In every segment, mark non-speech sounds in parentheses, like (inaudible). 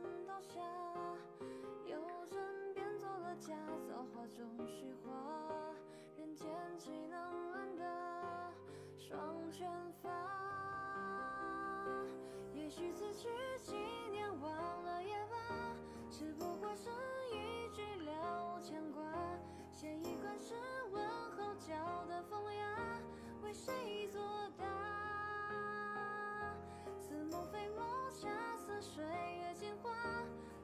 全倒下，有人变作了假，造化中虚化，人间岂能安得双全法？也许此去经年忘了也罢，只不过是一句了无牵挂，写一段诗温候教的风雅，为谁作答？梦非梦，恰似水月镜花。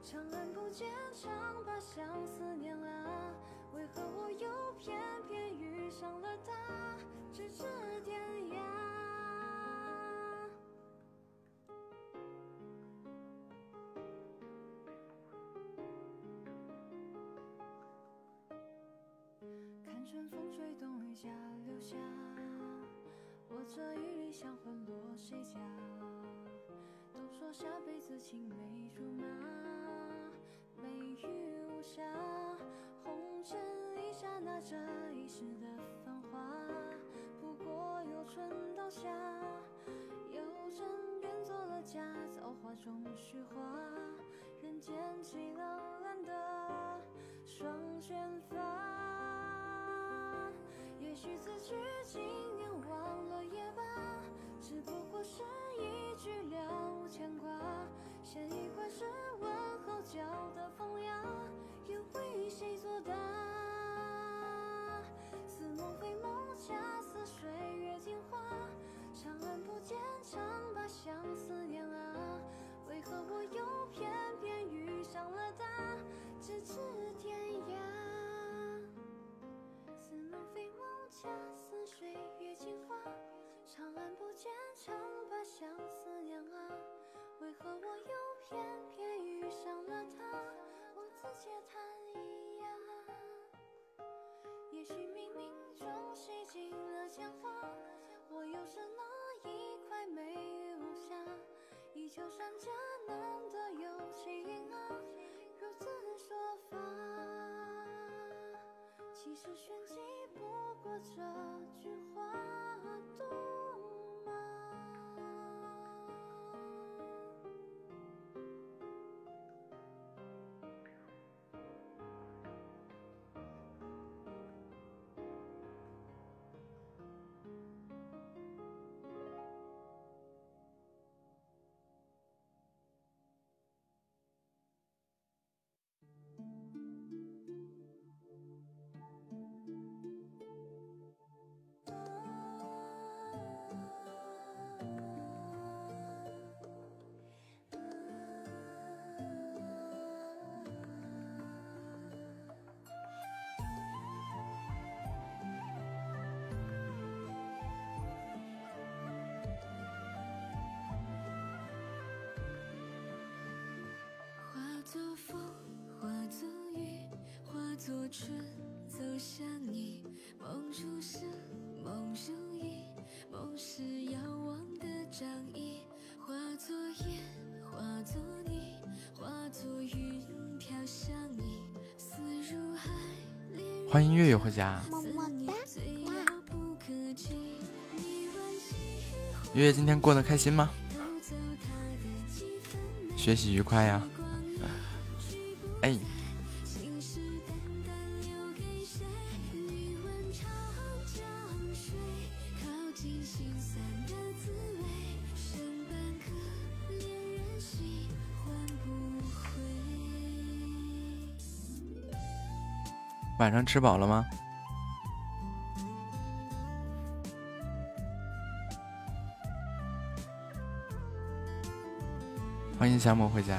长安不见，长把相思念啊。为何我又偏偏遇上了他？咫尺天涯，看春风吹动榆荚，留下我这一缕香魂，落谁家？说下辈子青梅竹马，美玉无瑕。红尘一刹那，这一世的繁华，不过由春到夏，有人变作了假，造化中虚化，人间凄冷蓝的双卷发。也许此去经年忘了也罢，只不过是一句了无牵挂。写一块是问候交的风雅，又为谁作答？似梦非梦，恰似水月镜花。长安不见长把相思念啊，为何我又偏偏遇上了他，咫尺天涯？似梦非梦恰似水月镜花，长安不见长把相思念啊，为何我又偏偏遇上了他？我自嗟叹一呀。也许冥冥中洗尽了铅华，我又是那一块美玉无瑕，依旧闪着难得有情啊，如此说法，其实玄机不。过这句话。化作风，化作雨，化作春，走向你。梦如诗，梦如影，梦是遥望的掌印。化作烟，化作泥，化作云飘向你。思如海，欢迎月月回家。月月今天过得开心吗？学习愉快呀。哎，晚上吃饱了吗？欢迎小某回家。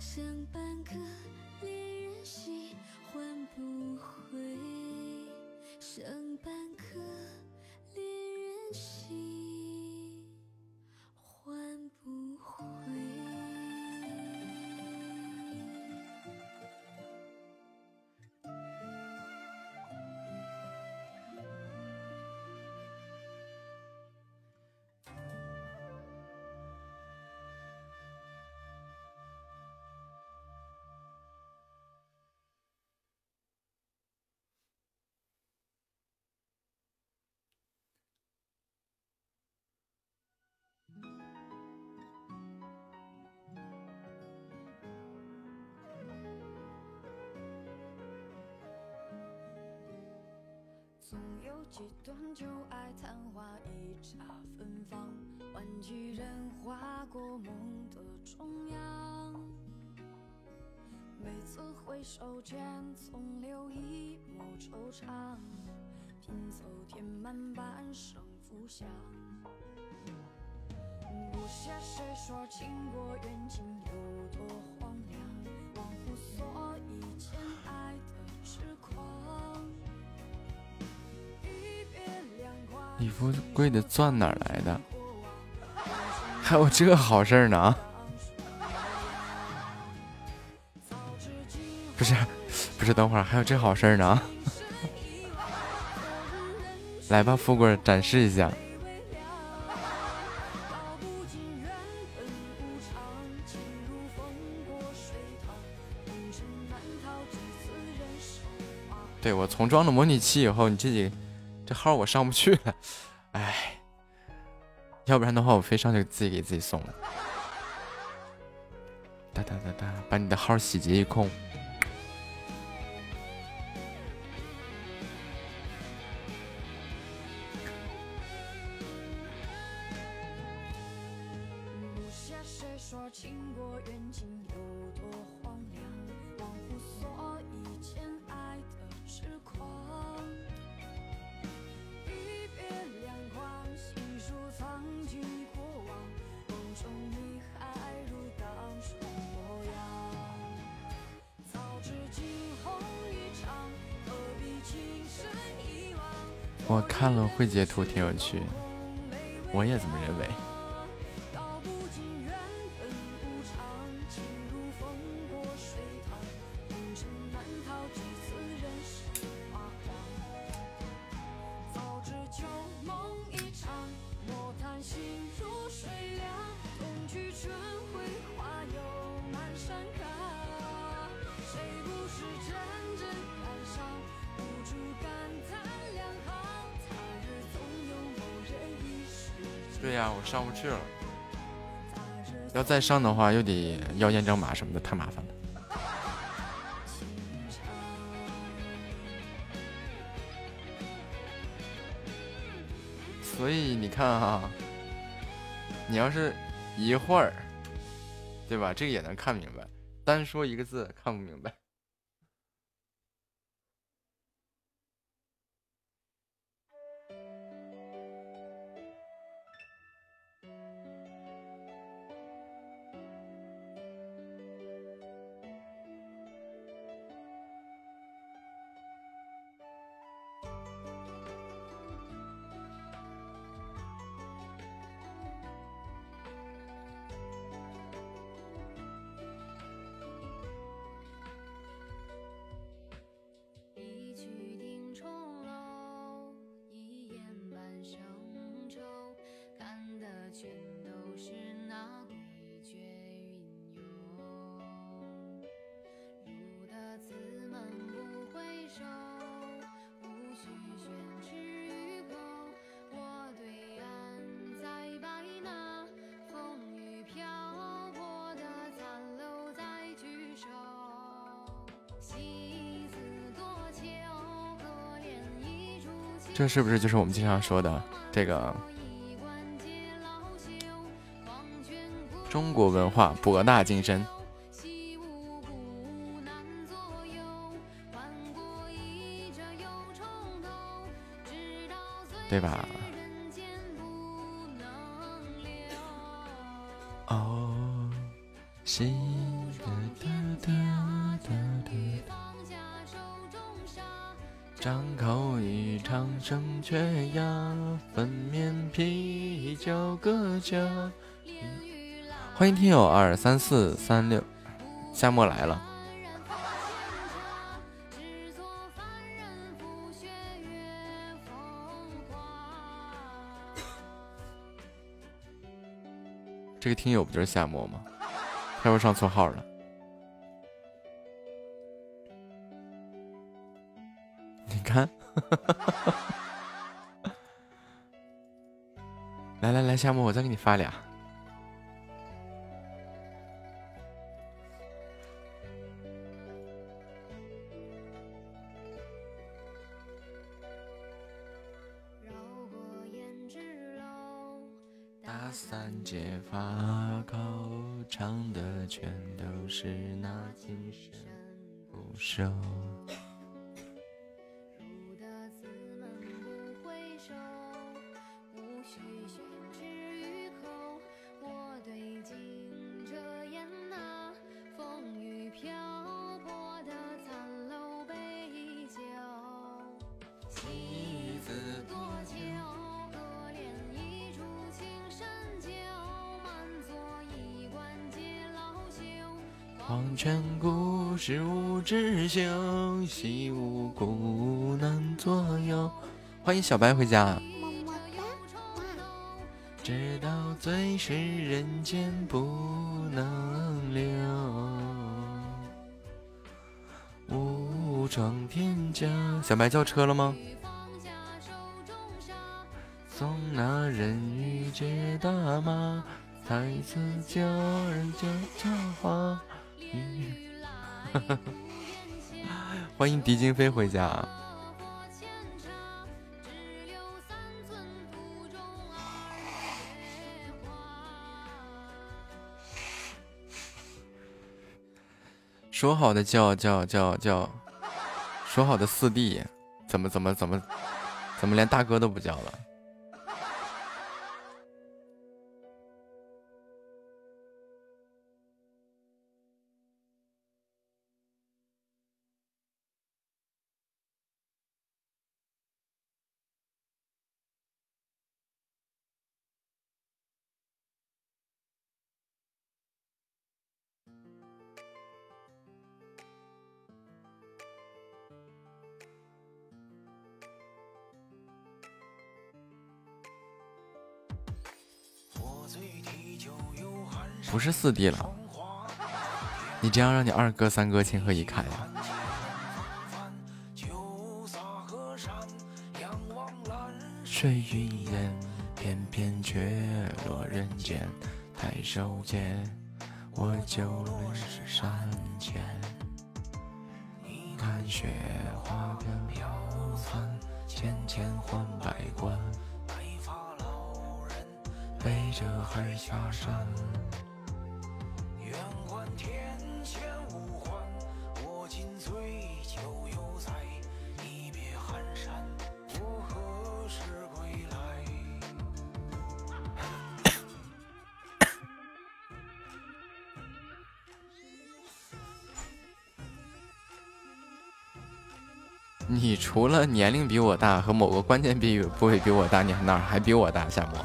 剩半颗恋人心，换不回，剩半颗恋人心。总有几段旧爱昙花一刹芬芳，万几人划过梦的中央。每次回首间，总留一抹惆怅，拼凑填满半生浮想。不屑谁说情过缘尽有多荒凉，忘乎所以富贵的钻哪来的？还有这好事呢？不是，不是，等会儿还有这好事呢？(laughs) 来吧，富贵，展示一下。对我重装了模拟器以后，你自己。这号我上不去了，哎，要不然的话我非上去自己给自己送了。哒哒哒哒，把你的号洗劫一空。这截图，挺有趣，我也这么认为。再上的话又得要验证码什么的，太麻烦了。所以你看哈，你要是一会儿，对吧？这个也能看明白，单说一个字看不明白。这是不是就是我们经常说的这个中国文化博大精深，对吧？欲唱声却哑，粉面啤酒个家。欢迎听友二三四三六，夏末来了。(laughs) 这个听友不就是夏末吗？他又上错号了。你看，来来来，夏末，我再给你发俩。大三节发口，唱的全都是那今生不朽。知休，惜无故难左右。欢迎小白回家。直到最是人间不能留，武装天骄。小白叫车了吗？送那人鱼接大马，才子叫人家插花。欢迎狄金飞回家。说好的叫叫叫叫，说好的四弟，怎么怎么怎么怎么连大哥都不叫了？不是四弟了，你这样让你二哥、三哥情何以堪呀？水云烟，翩翩却落人间。抬手间，我就泪山前。看雪花飘散，千千换百关。白发老人背着孩下山。年龄比我大和某个关键比部位比我大，你哪儿还比我大？夏沫。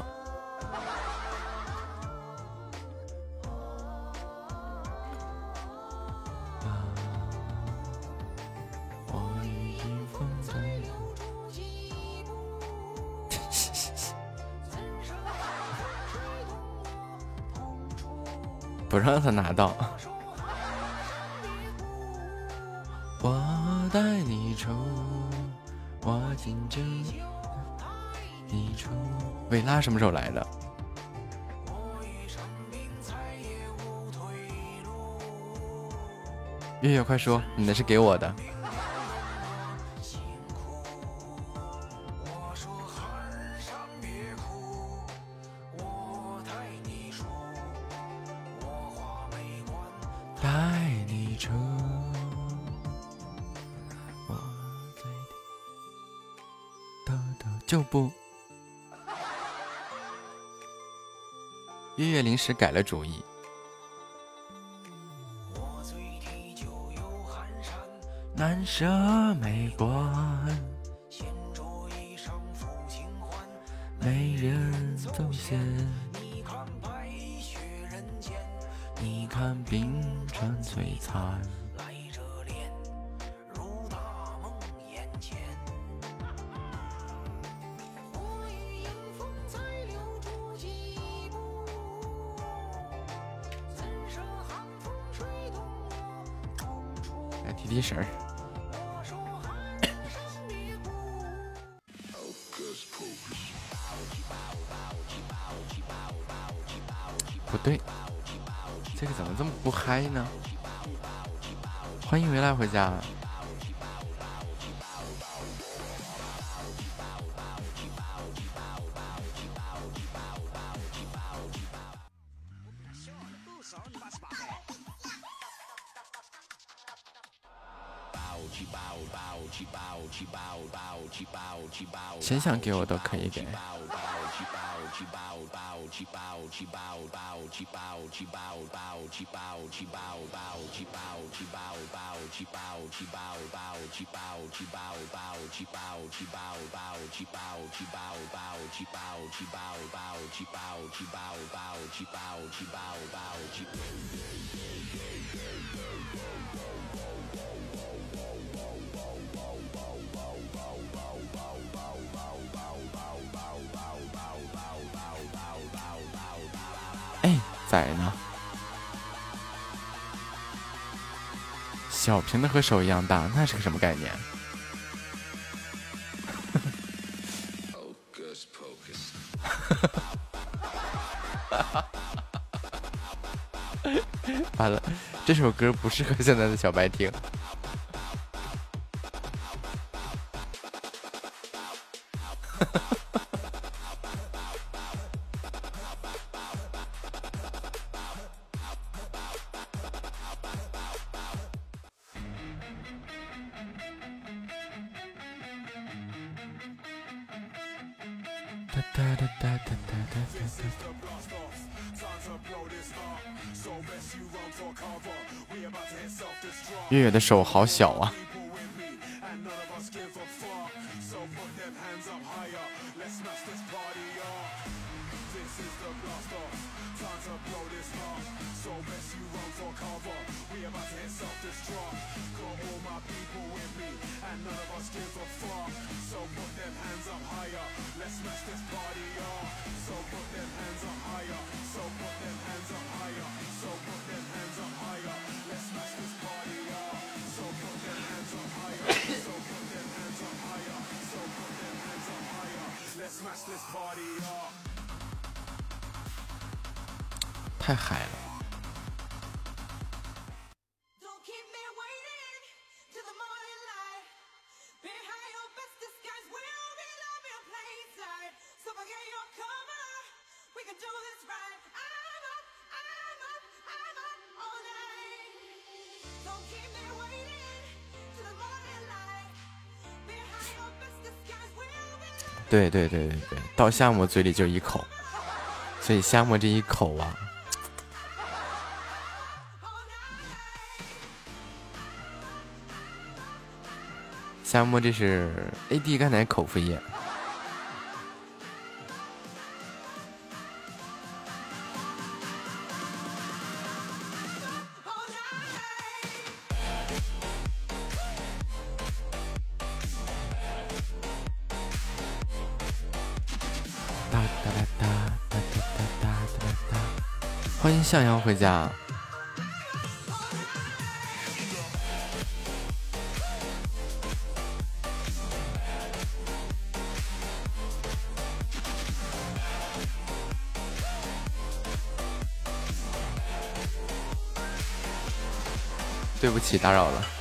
(laughs) 不让他拿到。什么时候来的？月月快说，你的是给我的。时改了主意。难舍没关，没人走险。你看冰川璀璨。想给我都可以给。崽，呢。小瓶的和手一样大，那是个什么概念？(laughs) 完了，这首歌不适合现在的小白听。手好小啊！对对对对对，到夏沫嘴里就一口，所以夏沫这一口啊，夏沫这是 AD 钙奶口服液。想要回家。对不起，打扰了。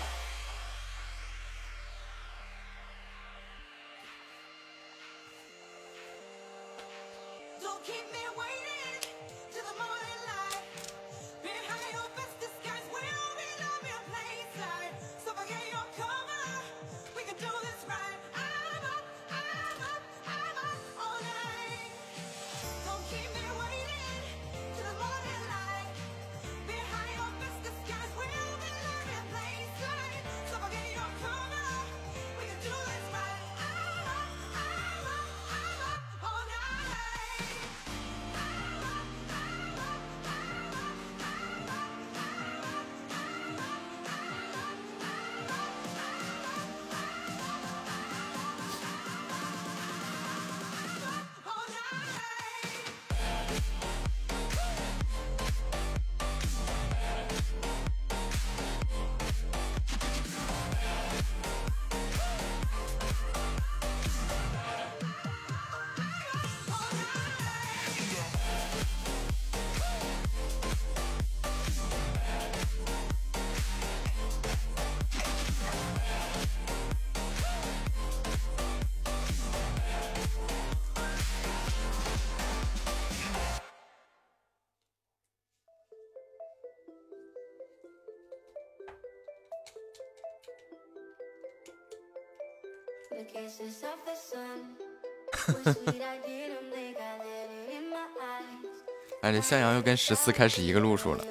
向阳又跟十四开始一个路数了。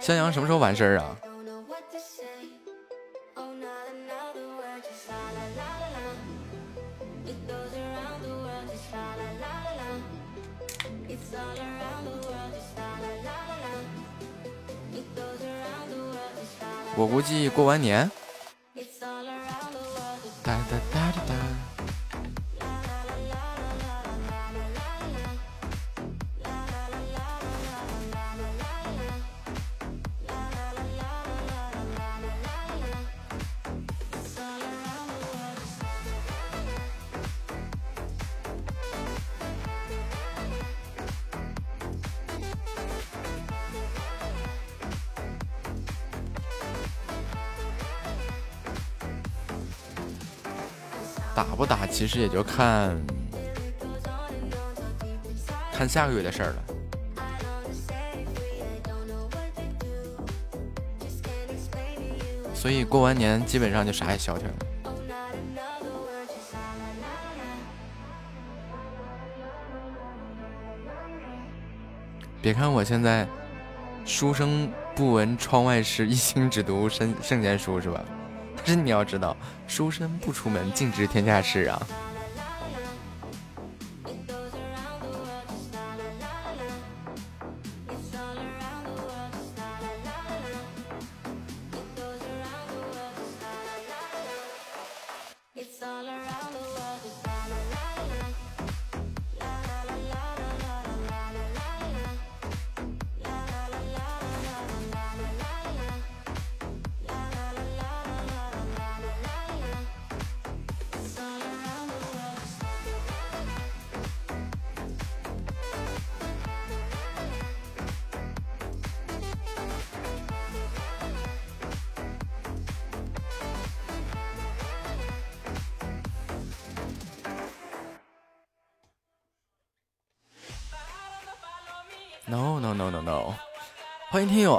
向阳什么时候完事儿啊？我估计过完年。哒哒哒。打不打，其实也就看看下个月的事儿了。所以过完年基本上就啥也消停了。别看我现在书生不闻窗外事，一心只读圣圣贤书，是吧？但是你要知道，书生不出门，尽知天下事啊。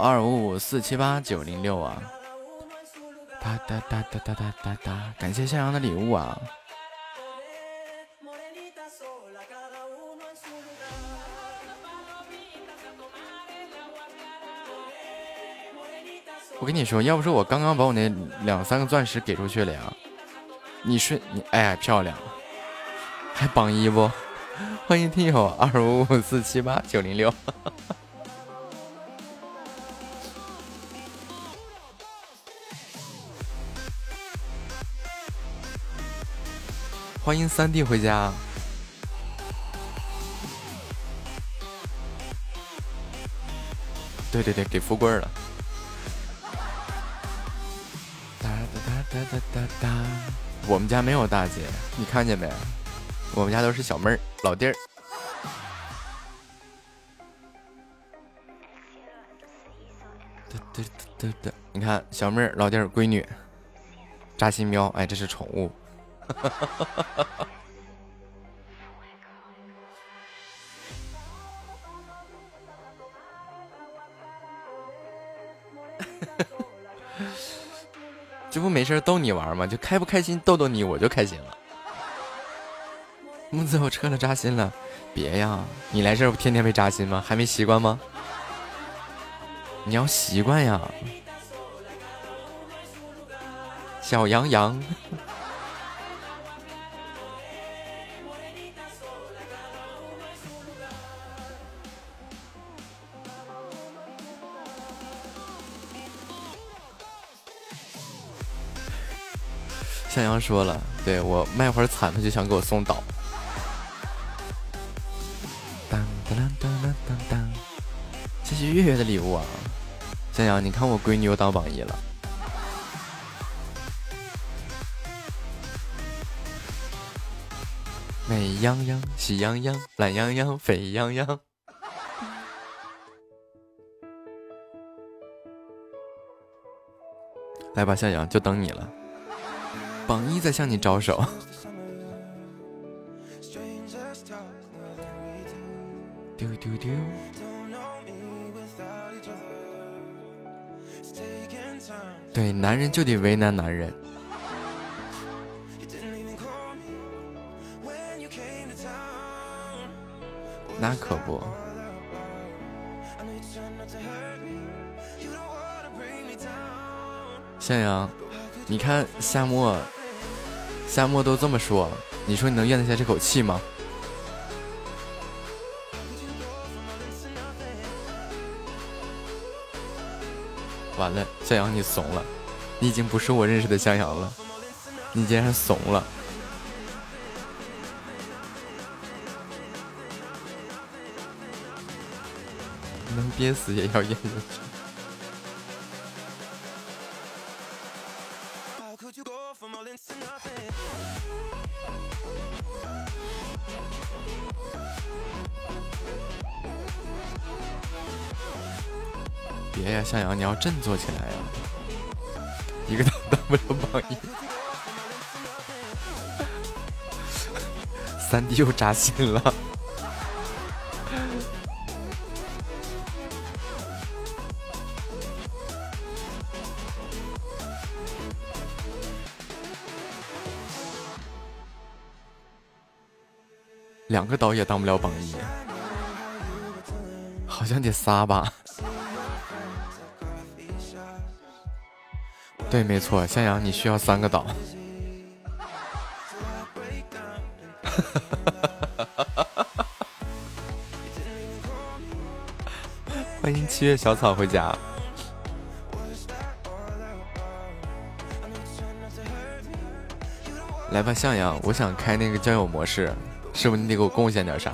二五五四七八九零六啊！哒哒哒哒哒哒哒哒！感谢向阳的礼物啊！我跟你说，要不是我刚刚把我那两三个钻石给出去了呀，你是你哎漂亮，还榜一不？欢迎听友二五五四七八九零六，欢迎三弟回家。对对对，给富贵了。哒哒哒哒哒哒哒，我们家没有大姐，你看见没？我们家都是小妹儿、老弟儿。哒哒哒哒，你看小妹儿、老弟儿、闺女，扎心喵，哎，这是宠物。(laughs) 这不没事逗你玩吗？就开不开心逗逗你，我就开心了。木子，我撤了，扎心了。别呀，你来这不天天被扎心吗？还没习惯吗？你要习惯呀，小羊羊。向阳说了，对我卖会儿惨，他就想给我送岛。当当当当当当，谢谢月月的礼物啊！向阳，你看我闺女又当榜一了。美羊羊，喜羊羊，懒羊羊，沸羊羊。来吧，向阳，就等你了。榜一在向你招手。丢丢丢！对，男人就得为难男人，那可不。向阳你看夏末夏沫都这么说了，你说你能咽得下这口气吗？完了，向阳你怂了，你已经不是我认识的向阳了，你竟然怂了。能憋死也要咽下去。你要振作起来呀！一个都当不了榜一，三弟又扎心了。两个岛也当不了榜一，好像得仨吧？对，没错，向阳，你需要三个岛。(laughs) 欢迎七月小草回家。来吧，向阳，我想开那个交友模式。是不是你得给我贡献点啥？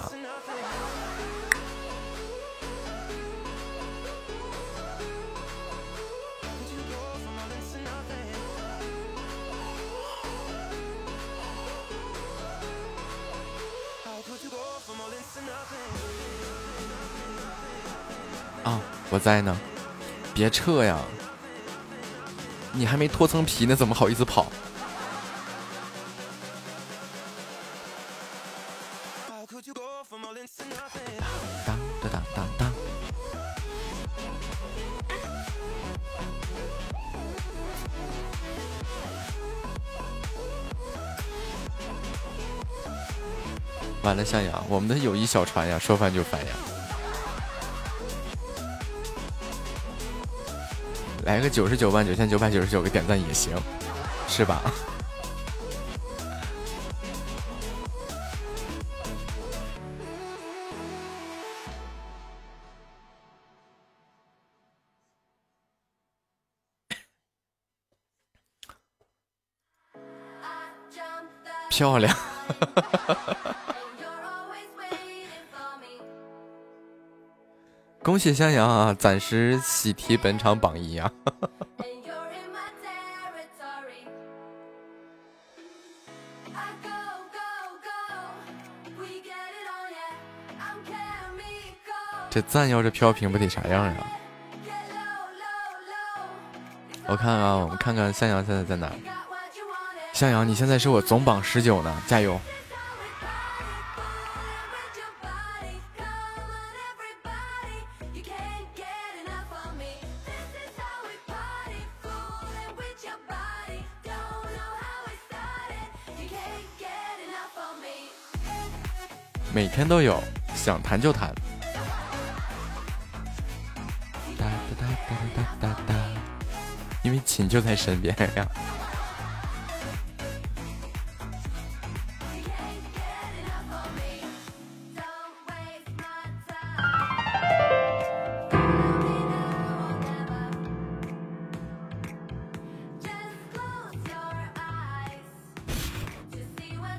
在呢，别撤呀！你还没脱层皮呢，怎么好意思跑？完了，向阳，我们的友谊小船呀，说翻就翻呀！来个九十九万九千九百九十九个点赞也行，是吧？漂亮！(laughs) 恭喜向阳啊，暂时喜提本场榜一啊！(laughs) 这赞要是飘屏不得啥样呀？我看看，我们看看向阳现在在哪？向阳，你现在是我总榜十九呢，加油！都有，想弹就弹。哒哒哒哒哒哒哒，因为琴就在身边呀。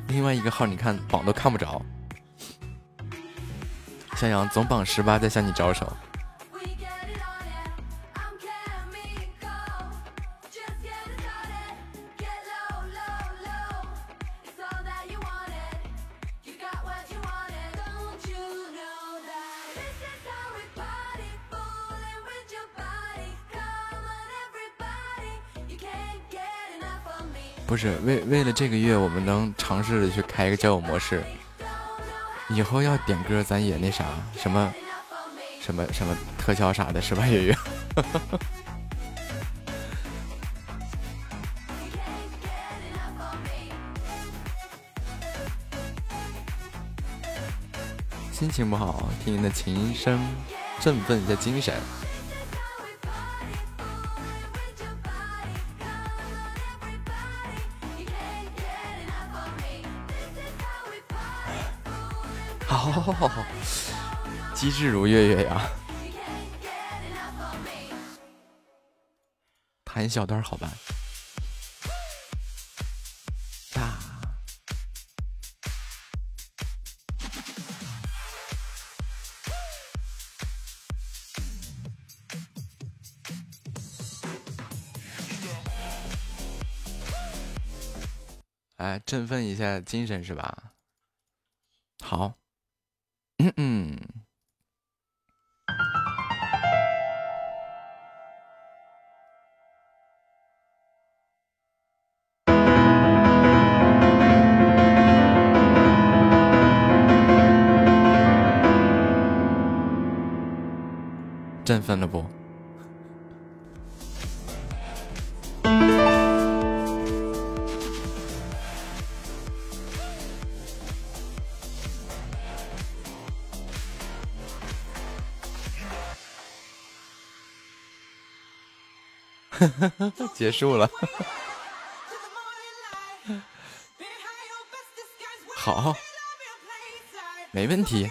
另外一个号，你看榜都看不着。向阳总榜十八，在向你招手。不是为为了这个月，我们能尝试着去开一个交友模式。以后要点歌，咱也那啥，什么什么什么特效啥的，是吧，月月？(laughs) 心情不好，听您的琴声，振奋一下精神。机智如月月呀！弹一小段好吧？哎振奋一下精神是吧？好，嗯嗯，振奋了不？(laughs) 结束了，(laughs) 好，没问题。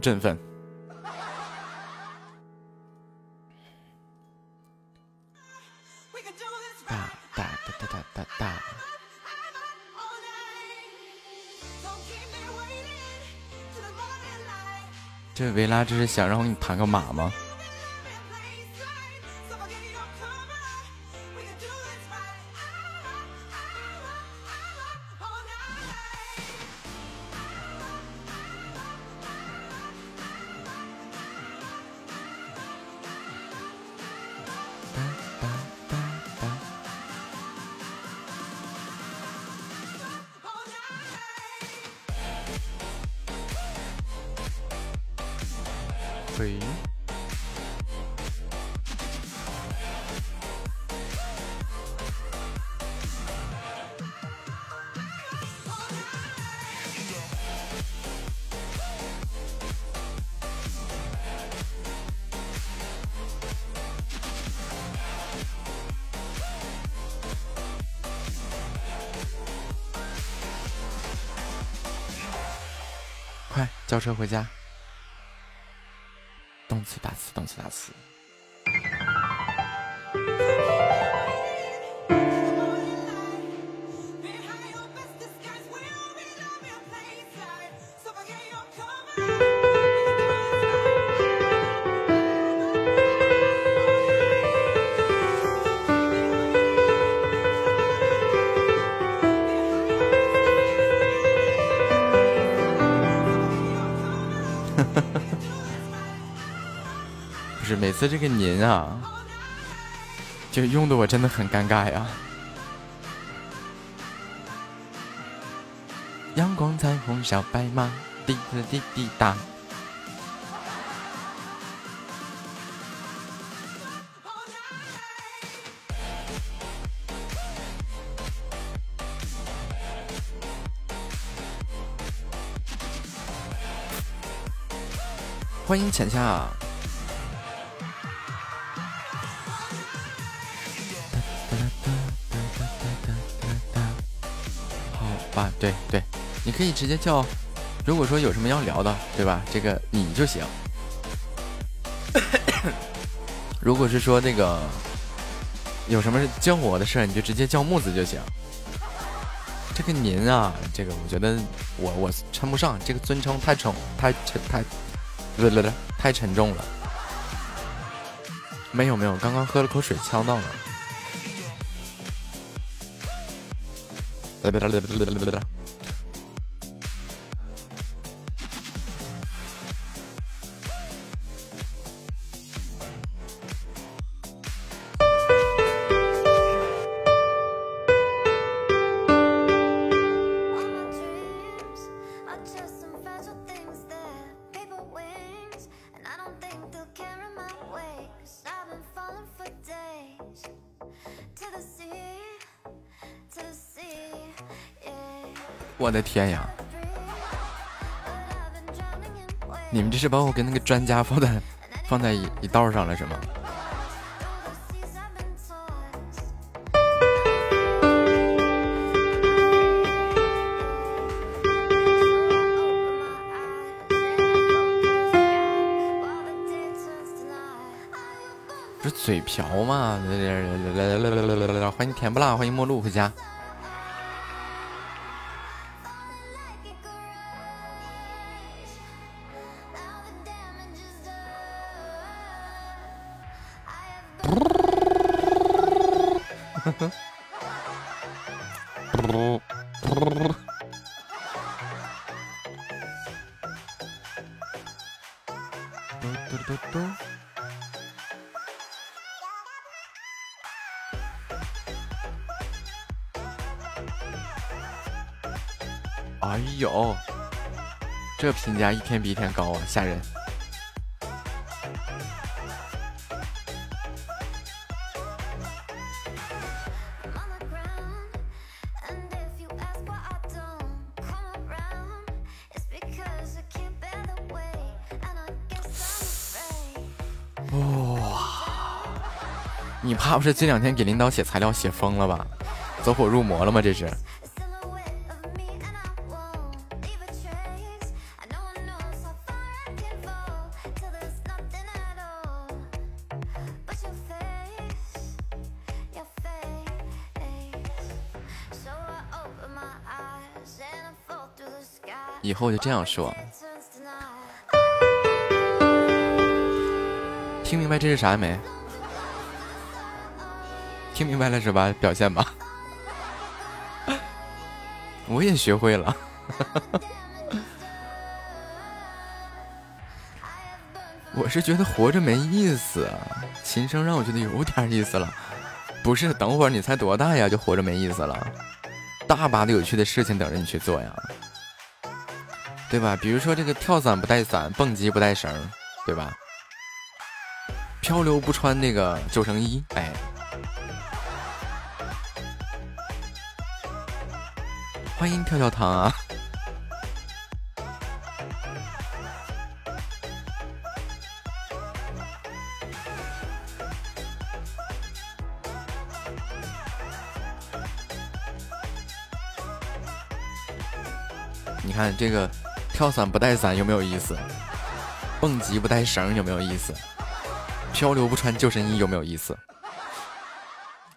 振奋！哒哒哒哒哒哒哒！这维拉这是想让我给你弹个马吗？车回家。动次打次，动次打次。次这个您啊，就用的我真的很尴尬呀。阳光彩虹小白马，滴滴滴滴答。欢迎浅夏。对对，你可以直接叫。如果说有什么要聊的，对吧？这个你就行。(coughs) 如果是说那个有什么叫我的事你就直接叫木子就行。这个您啊，这个我觉得我我称不上，这个尊称太重太沉太。对对对，太沉重了。没有没有，刚刚喝了口水，呛到了。Það er meira, það er meira, það er meira. 天呀你们这是把我跟那个专家放在放在一一道上了是吗不是嘴瓢吗来来来来来来来欢迎甜不辣欢迎陌路回家哎呦，这评价一天比一天高啊，吓人！哇，你怕不是这两天给领导写材料写疯了吧？走火入魔了吗？这是。后就这样说，听明白这是啥没？听明白了是吧？表现吧，(laughs) 我也学会了。(laughs) 我是觉得活着没意思，琴声让我觉得有点意思了。不是，等会儿你才多大呀，就活着没意思了？大把的有趣的事情等着你去做呀。对吧？比如说这个跳伞不带伞，蹦极不带绳，对吧？漂流不穿那个救生衣，哎。欢迎跳跳糖啊！你看这个。跳伞不带伞有没有意思？蹦极不带绳有没有意思？漂流不穿救生衣有没有意思？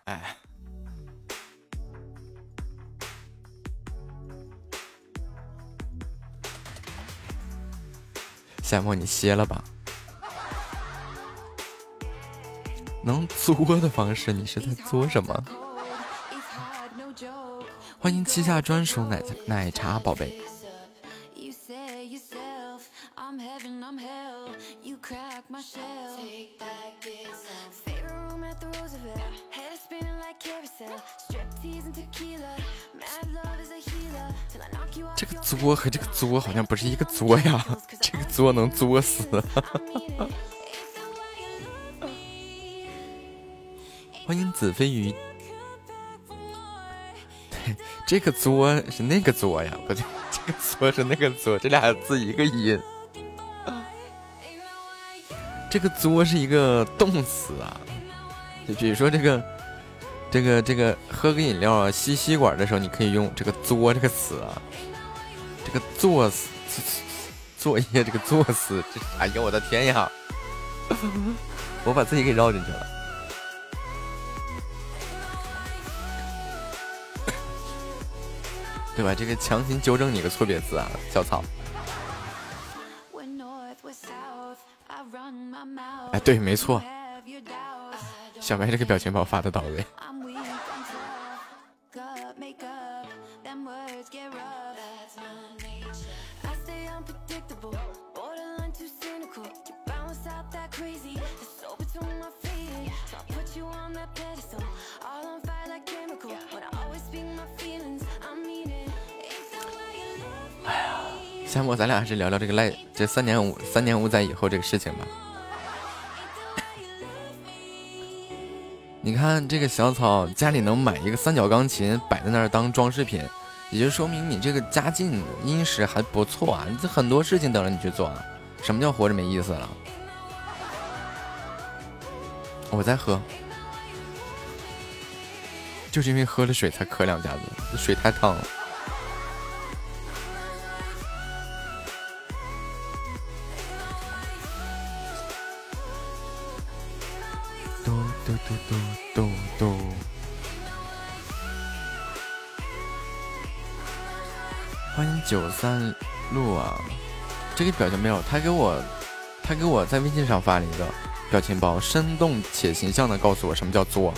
哎，夏沫你歇了吧。能作的方式，你是在作什么？欢迎七下专属奶奶茶宝贝。作和这个作好像不是一个作呀，这个作能作死。(laughs) 欢迎子飞鱼。这个作是那个作呀，不对，这个作是那个作，这俩字一个音。这个作是一个动词啊，就比如说这个，这个，这个喝个饮料啊，吸吸管的时候，你可以用这个作这个词啊。这个作死，作业这个作死，这哎呀，我的天呀！我把自己给绕进去了，对吧？这个强行纠正你个错别字啊，小草。哎，对，没错，小白这个表情包发的到位。还是聊聊这个赖这三年五三年五载以后这个事情吧。你看这个小草家里能买一个三角钢琴摆在那儿当装饰品，也就说明你这个家境殷实还不错啊！这很多事情等着你去做。什么叫活着没意思了？我在喝，就是因为喝了水才磕两下子，水太烫了。三路啊！这个表情没有，他给我，他给我在微信上发了一个表情包，生动且形象的告诉我什么叫作。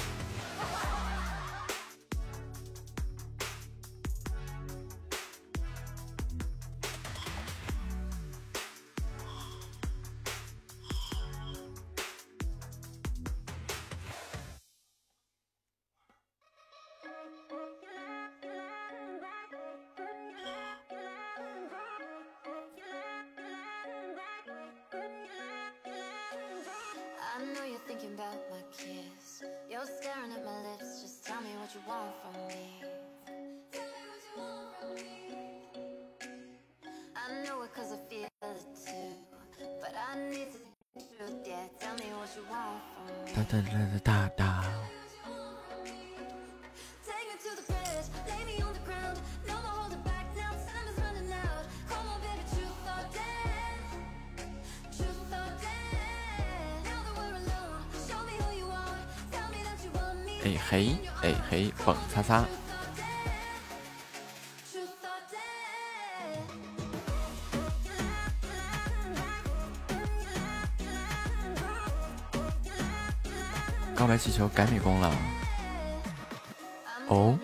哎嘿，哎嘿，蹦擦擦！告白气球改美工了哦，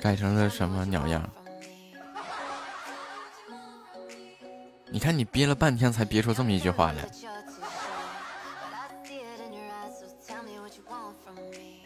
改成了什么鸟样？你看你憋了半天才憋出这么一句话来。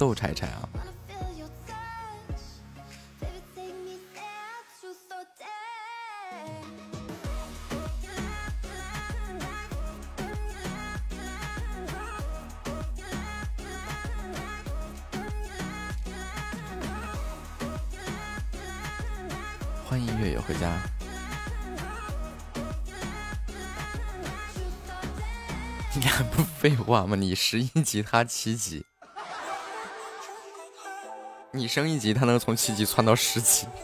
豆柴柴啊！欢迎月月回家。(laughs) 你还不废话吗？你十一级，他七级，你升一级，他能从七级窜到十级。(laughs)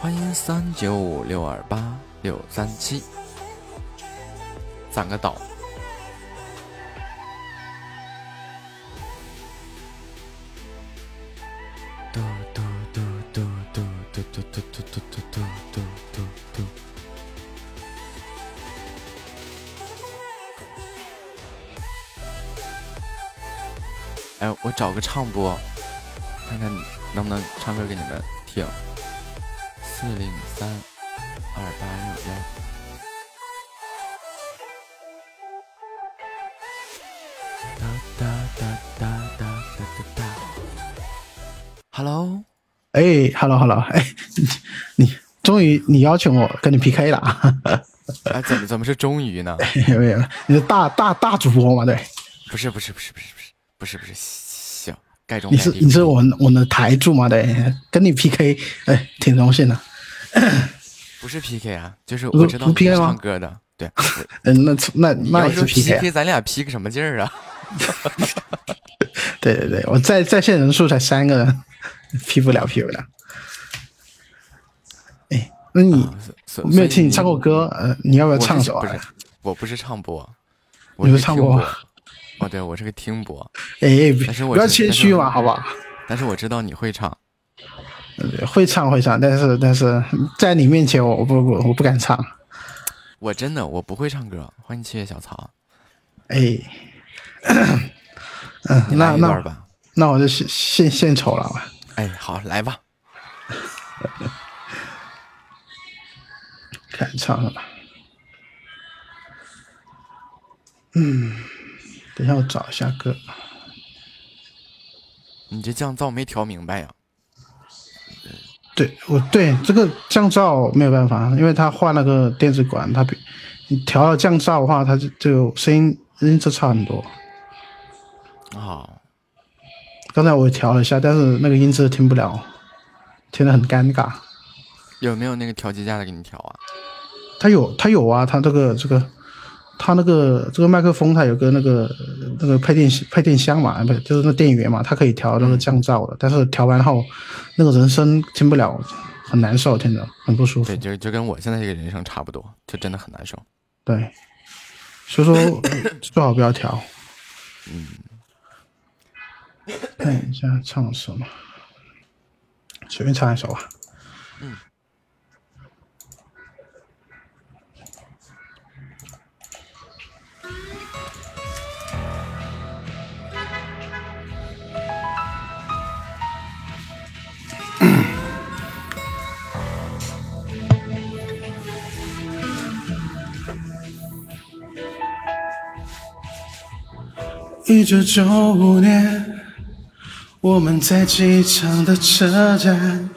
欢迎三九五六二八六三七，攒个岛。找个唱播看看能不能唱歌给你们听。四零三二八六幺。哒哒哒哒哒哒哒哒。Hello 哎 hello hello 哎 (laughs) 你你终于你邀请我跟你 pk 了。啊哎怎么怎么是终于呢？(laughs) 没有你是大大大主播吗对。不是不是不是不是不是不是不是盖中。你是你是我我的台柱嘛？对，跟你 PK，哎，挺荣幸的。(coughs) 不是 PK 啊，就是我知道你唱歌的，对。(laughs) 嗯，那那那也是 PK，咱俩 P 个什么劲儿啊？(laughs) (laughs) 对对对，我在在线人数才三个人，P 不了 P 不了。哎，那你没有听你唱过歌？呃，你要不要唱首啊？我不是唱播，我是唱播。哦，对，我是个听播。(laughs) 哎，不要谦虚嘛，好不好？但是我知道你会唱。会唱会唱，但是但是在你面前，我不不我不敢唱。我真的我不会唱歌。欢迎七月小曹。哎，嗯，那那那我就献献献丑了吧。哎，好，来吧。(laughs) 开始唱了。嗯，等一下我找一下歌。你这降噪没调明白呀？对，我对这个降噪没有办法，因为他换了个电子管，他比你调了降噪的话，它就就声音音质差很多。哦，刚才我调了一下，但是那个音质听不了，听得很尴尬。有没有那个调节架的给你调啊？他有，他有啊，他这个这个。它那个这个麦克风，它有个那个那个配电配电箱嘛，不是就是那电源嘛，它可以调那个降噪的。但是调完后，那个人声听不了，很难受，听着很不舒服。对，就就跟我现在这个人声差不多，就真的很难受。对，所以说 (laughs) 最好不要调。嗯。看一下唱什么，随便唱一首吧。嗯。一九九五年，我们在机场的车站，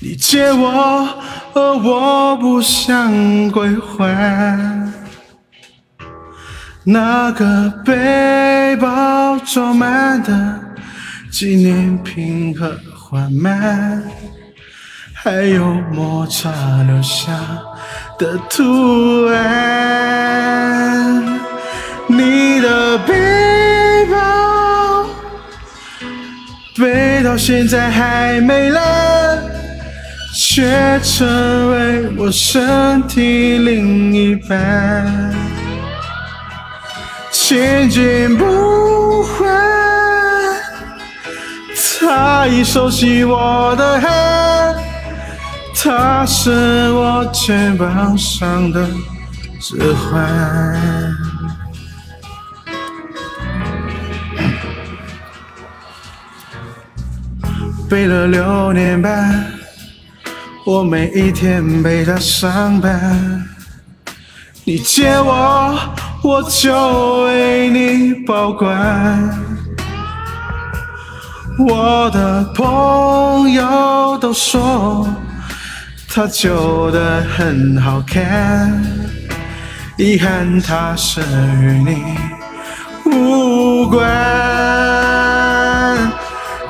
你借我，而我不想归还。那个背包装满的纪念品和花蔓，还有摩擦留下的图案。你的背包背到现在还没烂，却成为我身体另一半，千金不换。他已熟悉我的汗，他是我肩膀上的指环。背了六年半，我每一天陪她上班。你借我，我就为你保管。我的朋友都说她旧的很好看，遗憾它是与你无关。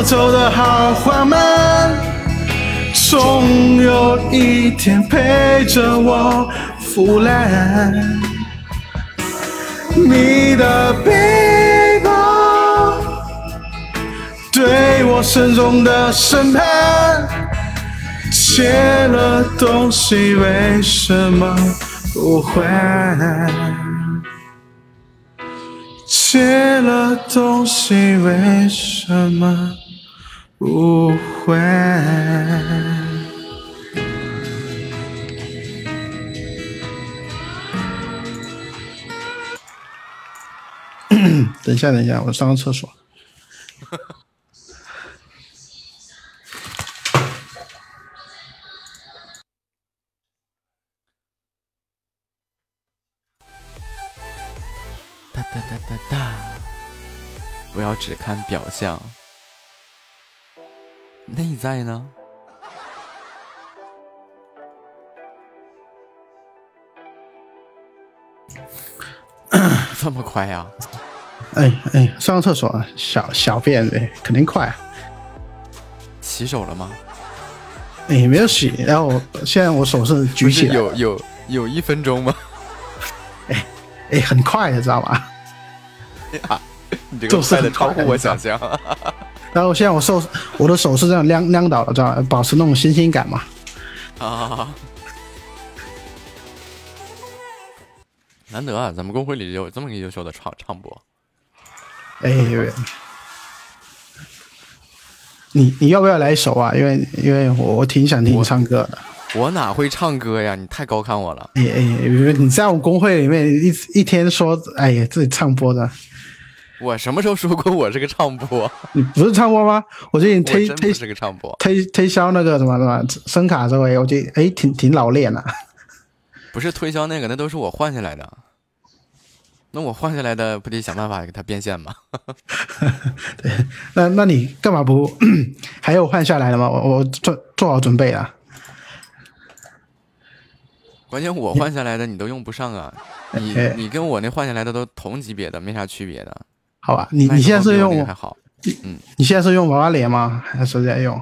我走得好缓慢，总有一天陪着我腐烂。你的背包对我慎重的审判，借了东西为什么不还？借了东西为什么不会？等一下，等一下，我上个厕所。哒哒哒哒哒，不要只看表象，内在呢？(coughs) 这么快呀？哎哎，上个厕所，小小便，哎，肯定快。洗手了吗？哎，没有洗，然后我现在我手是举起来，有有有一分钟吗？(laughs) 哎哎，很快的，知道吧？(laughs) 这个就是很快的超乎我想象。然后现在我手我的手是这样晾晾倒的，知道吧？保持那种新鲜感嘛。啊，难得啊，咱们公会里有这么个优秀的唱唱播。哎，你你要不要来一首啊？因为因为我我挺想听你我唱歌的。我哪会唱歌呀？你太高看我了。哎哎，你在我们工会里面一一天说，哎呀，自己唱播的，我什么时候说过我是个唱播？你不是唱播吗？我最近我推推是个唱播，推推销那个什么什么声卡这位，我觉得哎挺挺老练的。(laughs) 不是推销那个，那都是我换下来的。那我换下来的不得想办法给它变现吗？对 (laughs) 那那你干嘛不 (coughs) 还有换下来的吗？我我做做好准备了。关键我换下来的你都用不上啊！你哎你跟我那换下来的都同级别的，没啥区别的。好吧，你你现在是用还好？你现在是用娃娃脸吗？还是在用？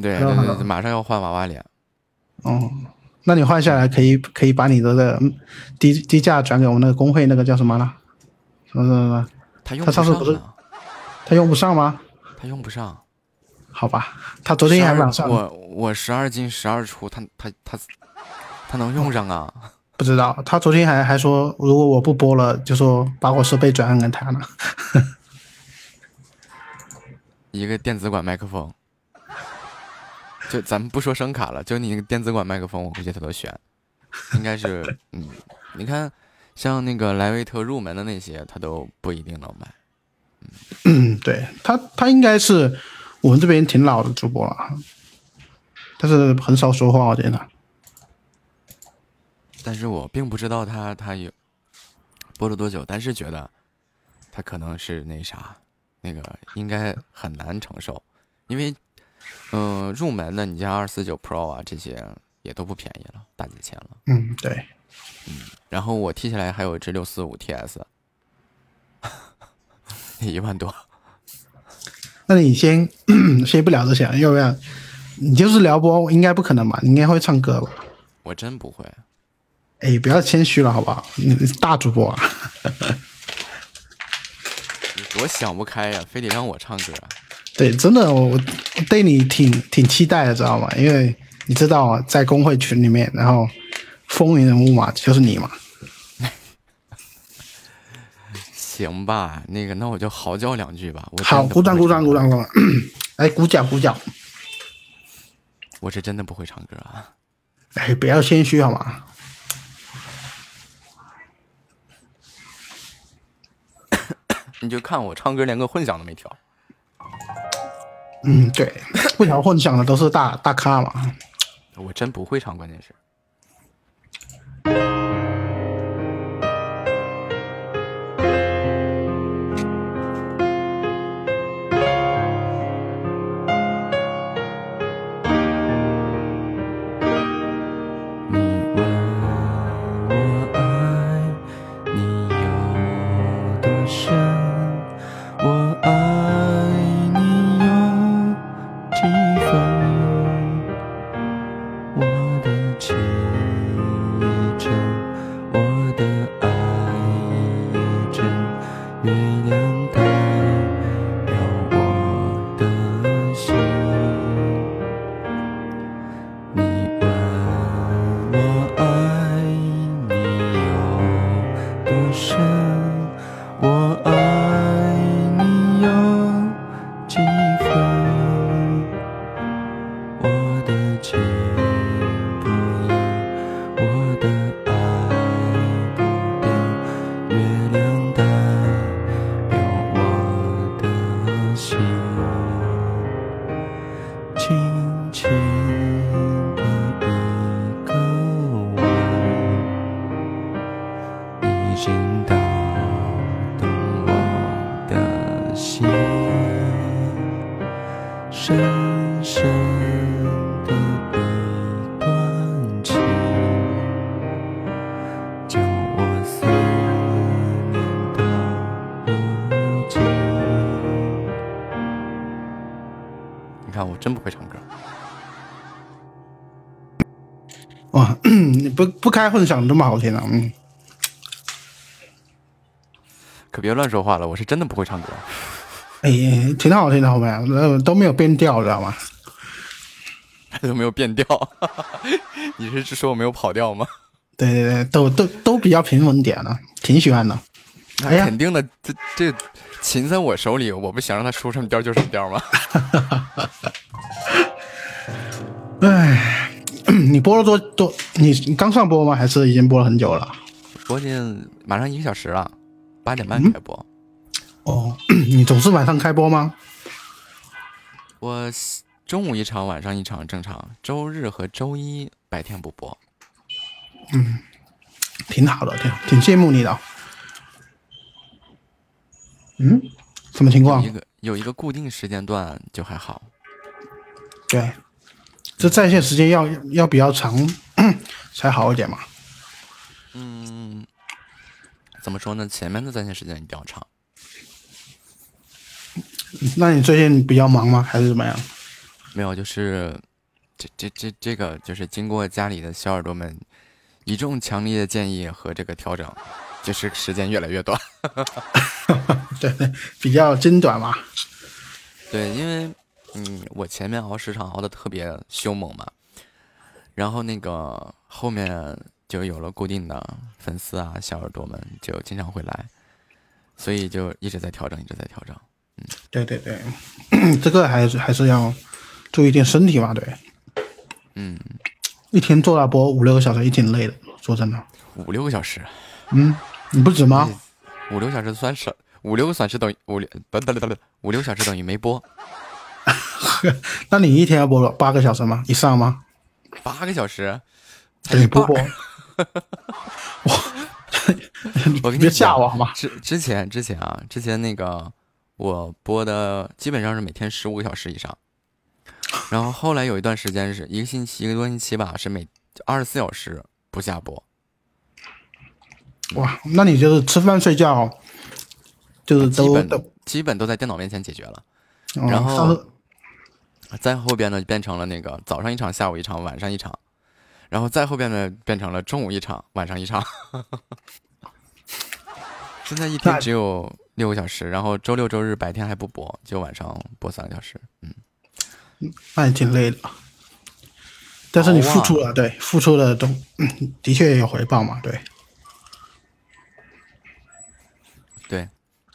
对对对对，马上要换娃娃脸。哦，那你换下来可以可以把你的这个嗯低低价转给我们那个工会那个叫什么了？什么什么什么？他用他上次不是上啊他用不上吗？他用不上。好吧，他昨天还12晚上我我十二进十二出，他他他他能用上啊？不知道，他昨天还还说，如果我不播了，就说把我设备转让给他呢。一个电子管麦克风，就咱们不说声卡了，就你那个电子管麦克风，我估计他都选，应该是嗯，你看像那个莱维特入门的那些，他都不一定能买。嗯，对他他应该是我们这边挺老的主播了，但是很少说话，我觉得。但是我并不知道他他有播了多久，但是觉得他可能是那啥，那个应该很难承受，因为嗯、入门的你像二四九 Pro 啊这些也都不便宜了，大几千了。嗯，对，然后我踢下来还有一支六四五 TS，一万多。那你先先不聊这些，要不要？你就是聊播，应该不可能吧？你应该会唱歌吧？我真不会，哎，不要谦虚了，好不好？你大主播啊，你多想不开呀，非得让我唱歌。对，真的，我我对你挺挺期待的，知道吗？因为你知道啊，在工会群里面，然后风云人物嘛，就是你嘛。(laughs) 行吧，那个，那我就嚎叫两句吧。我好，鼓掌，鼓掌，鼓掌，鼓掌！(laughs) 哎，鼓脚，鼓脚！我是真的不会唱歌啊。哎，不要谦虚好吗？你就看我唱歌连个混响都没调。嗯，对，不调混响的都是大大咖嘛。我真不会唱，关键是。开混响这么好听啊？嗯，可别乱说话了，我是真的不会唱歌。哎，挺好听的，好没有？呃，都没有变调，知道吗？(laughs) 都没有变调，(laughs) 你是说我没有跑调吗？对对对，都都都比较平稳点了，挺喜欢的。那哎呀肯定的，这这琴在我手里，我不想让它出什么调就什么调吗？(laughs) 哎，(clears throat) 你播了多多？你你刚上播吗？还是已经播了很久了？播近马上一个小时了，八点半开播。哦，(clears throat) 你总是晚上开播吗？我中午一场，晚上一场，正常。周日和周一白天不播。嗯挺好的，挺挺羡慕你的。嗯，什么情况一？个有一个固定时间段就还好。对，这在线时间要要比较长 (coughs) 才好一点嘛。嗯，怎么说呢？前面的在线时间一定要长。那你最近比较忙吗？还是怎么样？没有，就是这这这这个，就是经过家里的小耳朵们一众强烈的建议和这个调整，就是时间越来越短。对 (laughs) 对，比较精短嘛。对，因为嗯，我前面熬时长熬的特别凶猛嘛，然后那个后面就有了固定的粉丝啊，小耳朵们就经常会来，所以就一直在调整，一直在调整。嗯对对对，这个还是还是要注意点身体嘛。对，嗯，一天做大播五六个小时也挺累的，说真的。五六个小时，嗯，你不止吗？五六小时算少，五六个小时等于五六等等等等，五六小时等于没播，(laughs) 那你一天要播八个小时吗？以上吗？八个小时，才对，一不播 (laughs) 我。(laughs) 我给你别吓讲我好吗？之之前之前啊，之前那个我播的基本上是每天十五个小时以上，然后后来有一段时间是一个星期一个多星期吧，是每二十四小时不下播。哇，那你就是吃饭睡觉，就是基本都都。基本都在电脑面前解决了，嗯然后再后边呢变成了那个早上一场，下午一场，晚上一场，然后再后边呢变成了中午一场，晚上一场。(laughs) 现在一天只有六个小时，然后周六周日白天还不播，就晚上播三个小时。嗯，那也挺累的。但是你付出了，对，付出了都的确有回报嘛，对。对，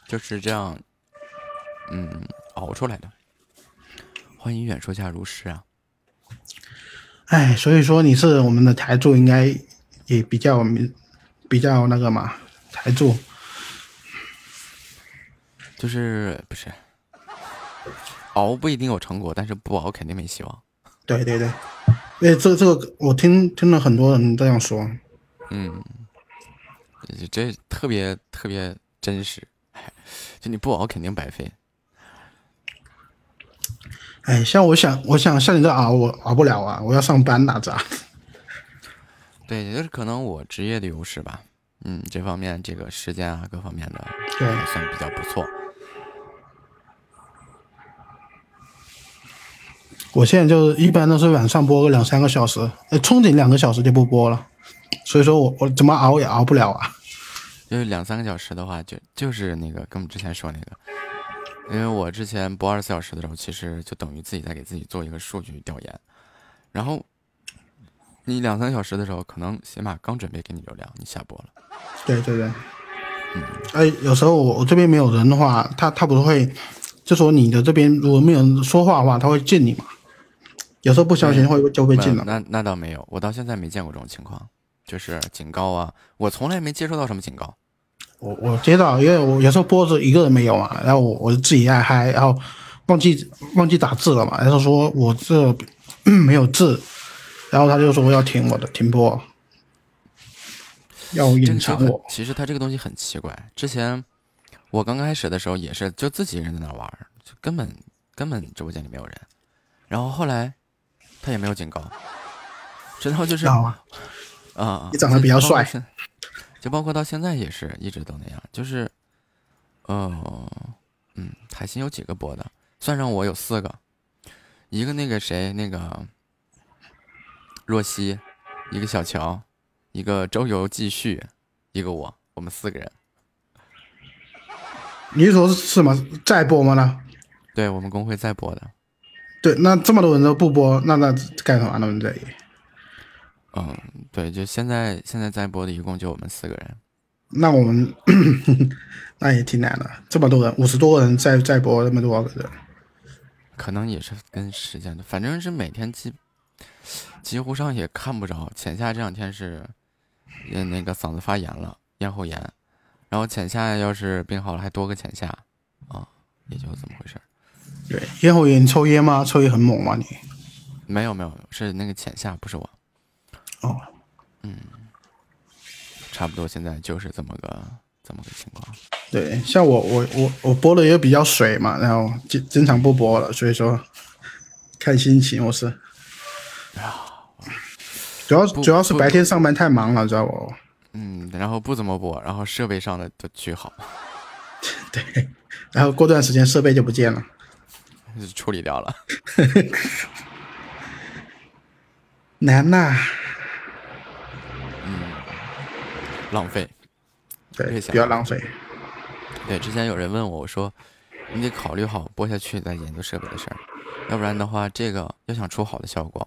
就是这样，嗯，熬出来的。欢迎远说下如诗啊。哎，所以说你是我们的台柱，应该也比较比较那个嘛，台柱。就是不是熬不一定有成果，但是不熬肯定没希望。对对对，哎，这这个我听听了很多人这样说。嗯，这特别特别真实，就你不熬肯定白费。哎，像我想，我想像你这熬，我熬不了啊！我要上班哪咋？(laughs) 对，也就是可能我职业的优势吧。嗯，这方面这个时间啊，各方面的对算比较不错。我现在就是一般都是晚上播个两三个小时，呃，憧憬两个小时就不播了。所以说我我怎么熬也熬不了啊。就是两三个小时的话，就就是那个跟我们之前说那个。因为我之前播二十四小时的时候，其实就等于自己在给自己做一个数据调研。然后你两三小时的时候，可能起码刚准备给你流量，你下播了。对对对，嗯，哎，有时候我我这边没有人的话，他他不是会，就说你的这边如果没有人说话的话，他会禁你嘛？有时候不小心会就被禁了。那那倒没有，我到现在没见过这种情况，就是警告啊，我从来没接收到什么警告。我我接到，因为我有时候播着一个人没有嘛，然后我我自己爱嗨，然后忘记忘记打字了嘛，然后说我这 (clears throat) 没有字，然后他就说要停我的停播，要隐藏我。其实他这个东西很奇怪，之前我刚开始的时候也是就自己一个人在那玩，就根本根本直播间里没有人，然后后来他也没有警告，然后就是啊，你长得比较帅。就包括到现在也是一直都那样，就是，呃，嗯，海星有几个播的？算上我有四个，一个那个谁，那个若曦，一个小乔，一个周游继续，一个我，我们四个人。你说是什么在播吗？呢？对我们公会在播的。对，那这么多人都不播，那那干什么呢？这里？嗯，对，就现在现在在播的一共就我们四个人，那我们 (coughs) 那也挺难的，这么多人，五十多个人在在播，那么多个人，可能也是跟时间的，反正是每天几几乎上也看不着。浅夏这两天是，嗯，那个嗓子发炎了，咽喉炎，然后浅夏要是病好了，还多个浅夏，啊，也就这么回事对，咽喉炎抽烟吗？抽烟很猛吗？你？没有没有，是那个浅夏，不是我。哦，嗯，差不多，现在就是这么个这么个情况。对，像我我我我播的也比较水嘛，然后经经常不播了，所以说看心情我是。哎呀，主要主要是白天上班太忙了，知道不？嗯，然后不怎么播，然后设备上的都巨好。(laughs) 对，然后过段时间设备就不见了，处理掉了。难呐。浪费，对，比较浪费。对，之前有人问我，我说你得考虑好播下去再研究设备的事儿，要不然的话，这个要想出好的效果，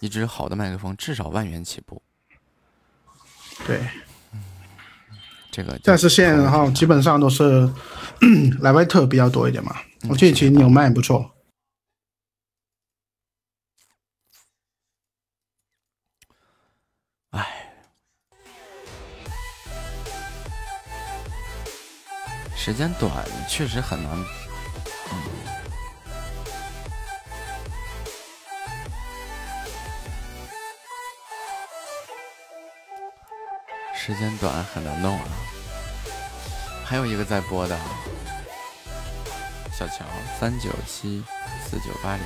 一支好的麦克风至少万元起步。对，这个。但是现在的话，基本上都是 (clears throat) 莱威特比较多一点嘛。我记得其实纽麦不错。时间短，确实很难。嗯，时间短很难弄啊。还有一个在播的，小乔三九七四九八零，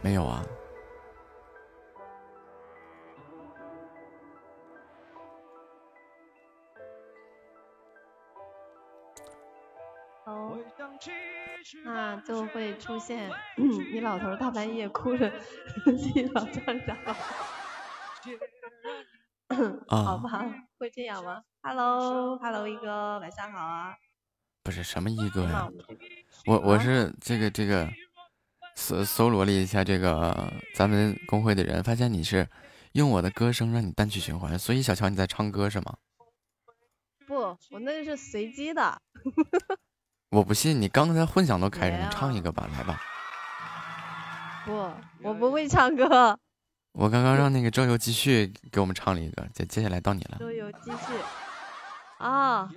没有啊。那就会出现你老头大半夜哭着洗澡唱啥？好吧，会这样吗？Hello，Hello，一哥，晚上好啊。不是什么一哥呀，我我是这个这个搜搜罗了一下这个咱们公会的人，发现你是用我的歌声让你单曲循环，所以小乔你在唱歌是吗？不，我那是随机的。我不信，你刚才混响都开着，你唱一个吧，来吧。(laughs) 不，我不会唱歌。我刚刚让那个周游继续给我们唱了一个，接接下来到你了。周游继续。啊。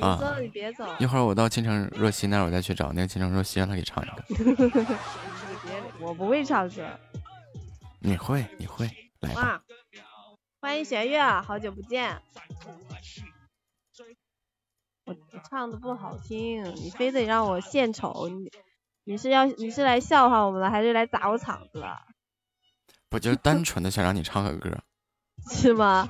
啊。你别走。一会儿我到倾城若曦那儿，我再去找那个倾城若曦，让他给唱一个。(laughs) 我不会唱歌。你会，你会，来吧。欢迎弦月，好久不见。唱的不好听，你非得让我献丑，你你是要你是来笑话我们了，还是来砸我场子了？(laughs) 不就是单纯的想让你唱个歌，(laughs) 是吗？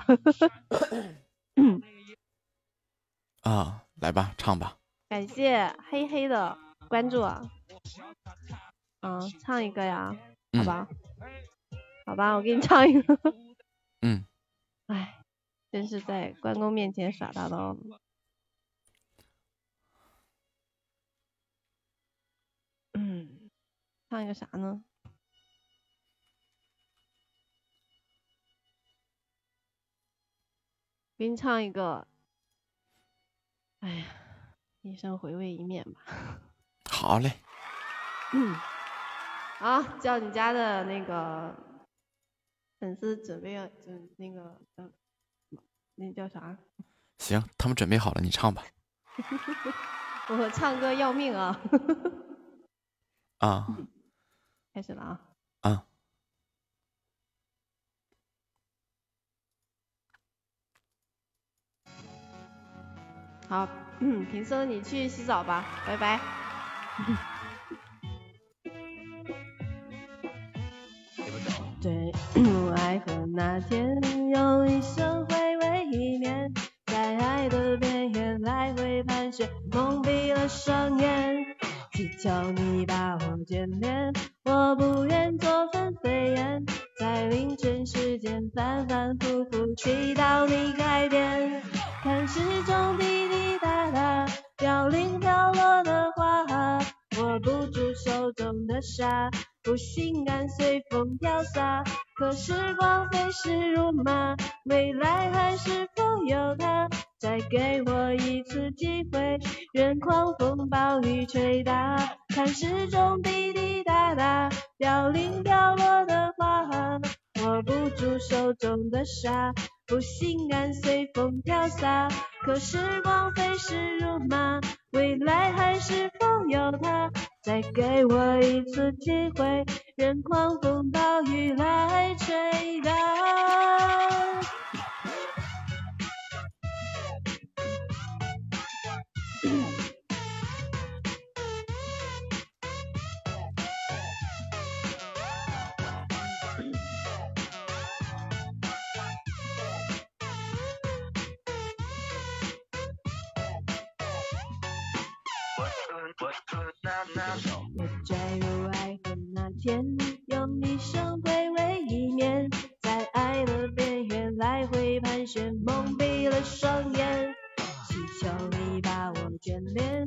(coughs) 啊，来吧，唱吧。感谢黑黑的关注啊。嗯，唱一个呀，好吧，好吧，我给你唱一个。嗯。哎，真是在关公面前耍大刀。嗯，唱一个啥呢？给你唱一个，哎呀，一生回味一面吧。好嘞。嗯。好，叫你家的那个粉丝准备要，准那个，嗯，那叫啥？行，他们准备好了，你唱吧。(laughs) 我唱歌要命啊！(laughs) 啊，开始了啊！啊，好，平生你去洗澡吧，拜拜。(laughs) 最爱喝那天，用一生回味一面，在爱的边缘来回盘旋，蒙蔽了双眼。祈求你把我眷恋，我不愿做分飞燕，在凌晨时间反反复复祈祷你改变。看时钟滴滴答答，凋零飘落的花，握不住手中的沙，不心甘随风飘洒。可时光飞逝如马，未来还是否有他？再给我一次机会，任狂风暴雨吹打，看时钟滴滴答答，凋零凋落的花，握不住手中的沙，不心甘随风飘洒。可时光飞逝如麻，未来还是否有他？再给我一次机会，任狂风暴雨来吹打。天，用一生回味一面，在爱的边缘来回盘旋，蒙蔽了双眼。祈求你把我眷恋，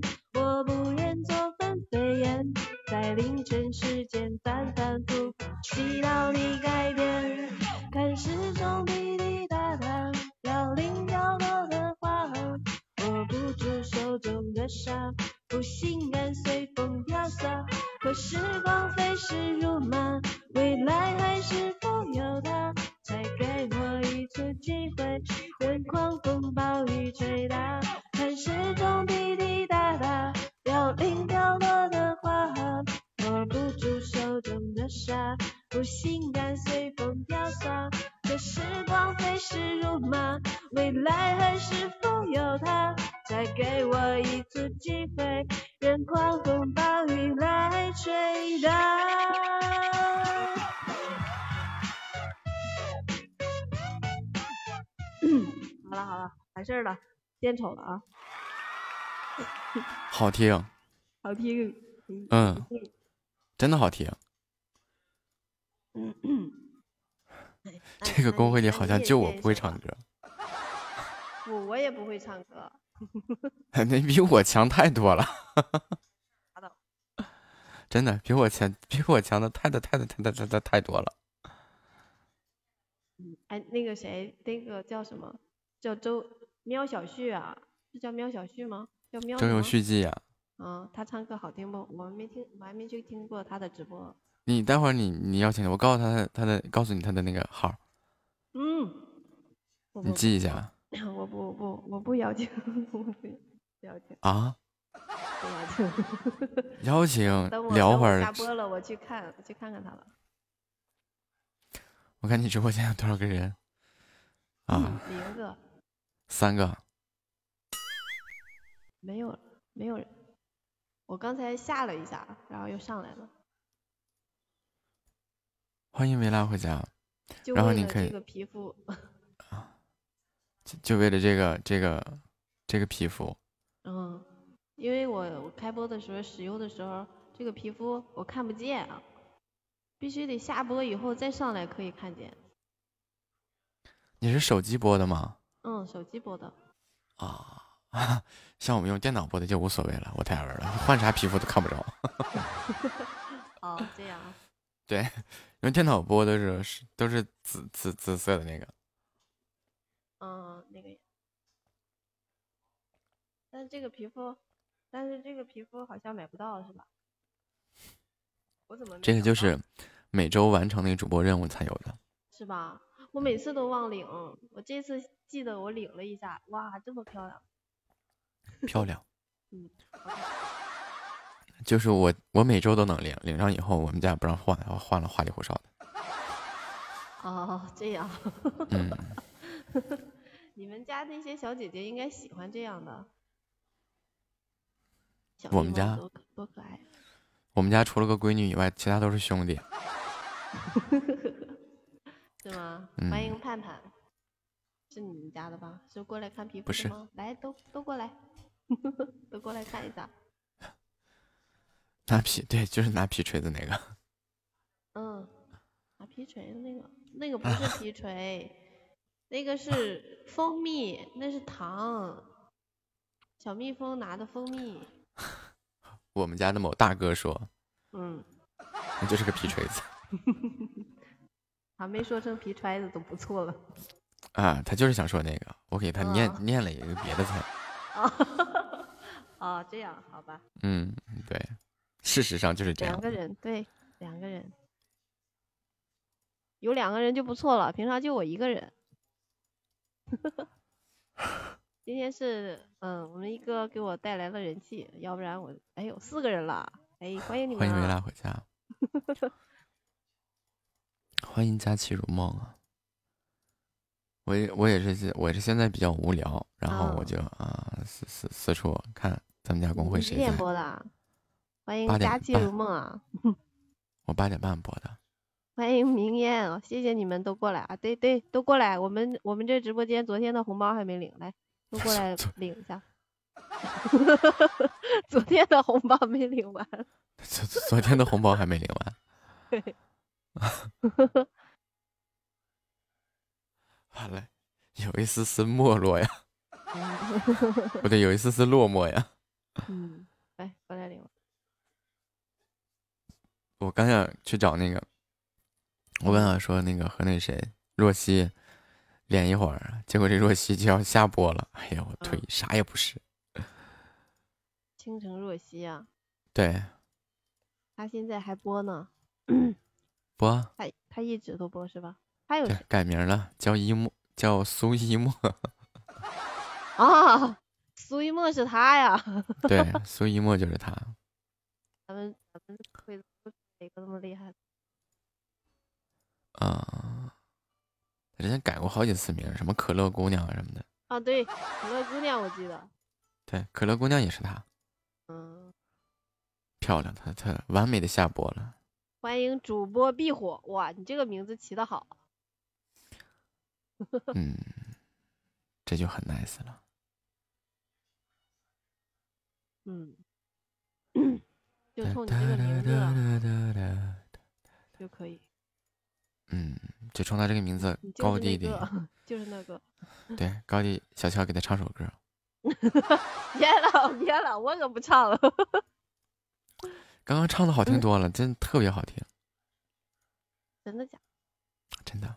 献丑了啊！(laughs) 好听，好听。嗯，真的好听。嗯嗯。(laughs) 这个公会里好像就我不会唱歌。我，我也不会唱歌。(laughs) 你比我强太多了。真的比我强，比我强的太的太的太的太的太多了。哎，那个谁，那个叫什么？叫周喵小旭啊？是叫喵小旭吗？叫喵。周游续记呀。嗯，他唱歌好听不？我没听，我还没去听过他的直播。你待会儿你你要听，我告诉他他的，告诉你他的那个号。嗯。你记一下。(clears throat) 我不不我不 (laughs) (laughs) 邀请，我不邀请。啊？不邀请。邀请。聊会儿。下播了，我去看，去看看他了。我看你直播间有多少个人？啊，零个，三个，没有了，没有人。我刚才下了一下，然后又上来了。欢迎维拉回家。然后你可以。这个皮肤。(laughs) 啊，就为了这个这个这个皮肤。嗯，因为我我开播的时候使用的时候，这个皮肤我看不见啊。必须得下播以后再上来可以看见。你是手机播的吗？嗯，手机播的。啊，(laughs) 像我们用电脑播的就无所谓了，我太爱玩了，换啥皮肤都看不着。(laughs) (laughs) 哦，这样。对，用电脑播的是是都是紫紫紫色的那个。嗯，那个。但是这个皮肤，但是这个皮肤好像买不到是吧？我怎么这个就是每周完成那个主播任务才有的，是吧？我每次都忘领，我这次记得我领了一下，哇，这么漂亮！漂亮。(laughs) 嗯。就是我，我每周都能领，领上以后我们家不让换，然后换了花里胡哨的。哦，这样。嗯。(laughs) 你们家那些小姐姐应该喜欢这样的。我们家多可爱。我们家除了个闺女以外，其他都是兄弟。(laughs) 是吗？欢迎盼盼，是你们家的吧？是过来看皮肤的吗？来，都都过来，(laughs) 都过来看一下。(laughs) 拿皮对，就是拿皮锤的那个。嗯，拿皮锤的那个，那个不是皮锤，那个是蜂蜜，那是糖。小蜜蜂拿的蜂蜜。(laughs) 我们家的某大哥说：“嗯，你就是个皮锤子。”还没说成皮揣子都不错了。啊，他就是想说那个，我给他念念了一个别的菜。哦，(laughs) 哦，这样好吧。嗯，对，事实上就是这样。两个人，对，两个人，有两个人就不错了。平常就我一个人。(laughs) 今天是嗯，我们一哥给我带来了人气，要不然我哎呦四个人了，哎欢迎你们，欢迎维拉回家，(laughs) 欢迎佳期如梦啊！我也我也是我是现在比较无聊，然后我就啊四四四处看咱们家公会谁在播的，欢迎佳期如梦啊！我八点半播的，(laughs) 欢迎明烟啊！谢谢你们都过来啊！对对，都过来，我们我们这直播间昨天的红包还没领来。都过 (laughs) 来领一下，(laughs) 昨天的红包没领完。昨昨天的红包还没领完。对。完了，有一丝丝没落呀。(laughs) 不对，有一丝丝落寞呀。嗯，来过来领。我刚想去找那个，我刚想说那个和那谁若曦。连一会儿，结果这若曦就要下播了。哎呀，我腿啥也不是。倾城若曦啊，对，他现在还播呢。(clears throat) 播？他他一直都播是吧？还有改名了，叫一墨，叫苏一墨。(laughs) 啊，苏一墨是他呀？(laughs) 对，(laughs) 苏一墨就是他。咱们咱们会哪个那么厉害？啊。之前改过好几次名，什么可乐姑娘什么的啊，对，可乐姑娘我记得，对，可乐姑娘也是她，嗯，漂亮，她她完美的下播了。欢迎主播壁虎，哇，你这个名字起的好，(laughs) 嗯，这就很 nice 了。嗯，(clears throat) 就冲你这个名字就可以。嗯，就冲他这个名字，高弟弟，就是那个。对，高弟，小乔给他唱首歌。(laughs) 别了，别了，我可不唱了。刚刚唱的好听多了，真特别好听。真的假？真的。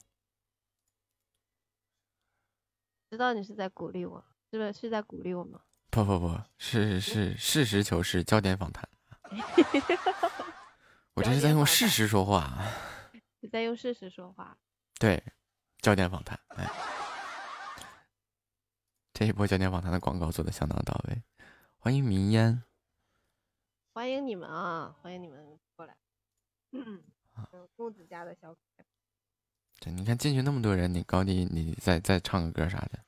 知道你是在鼓励我，是不是是在鼓励我吗？不不不是是实事求是，焦点访谈。(laughs) 我这是在用事实说话。你在用事实说话。对，焦点访谈。哎，这一波焦点访谈的广告做的相当到位。欢迎明烟。欢迎你们啊！欢迎你们过来。嗯，木子家的小可爱。对，你看进去那么多人，你高低你再再唱个歌啥的。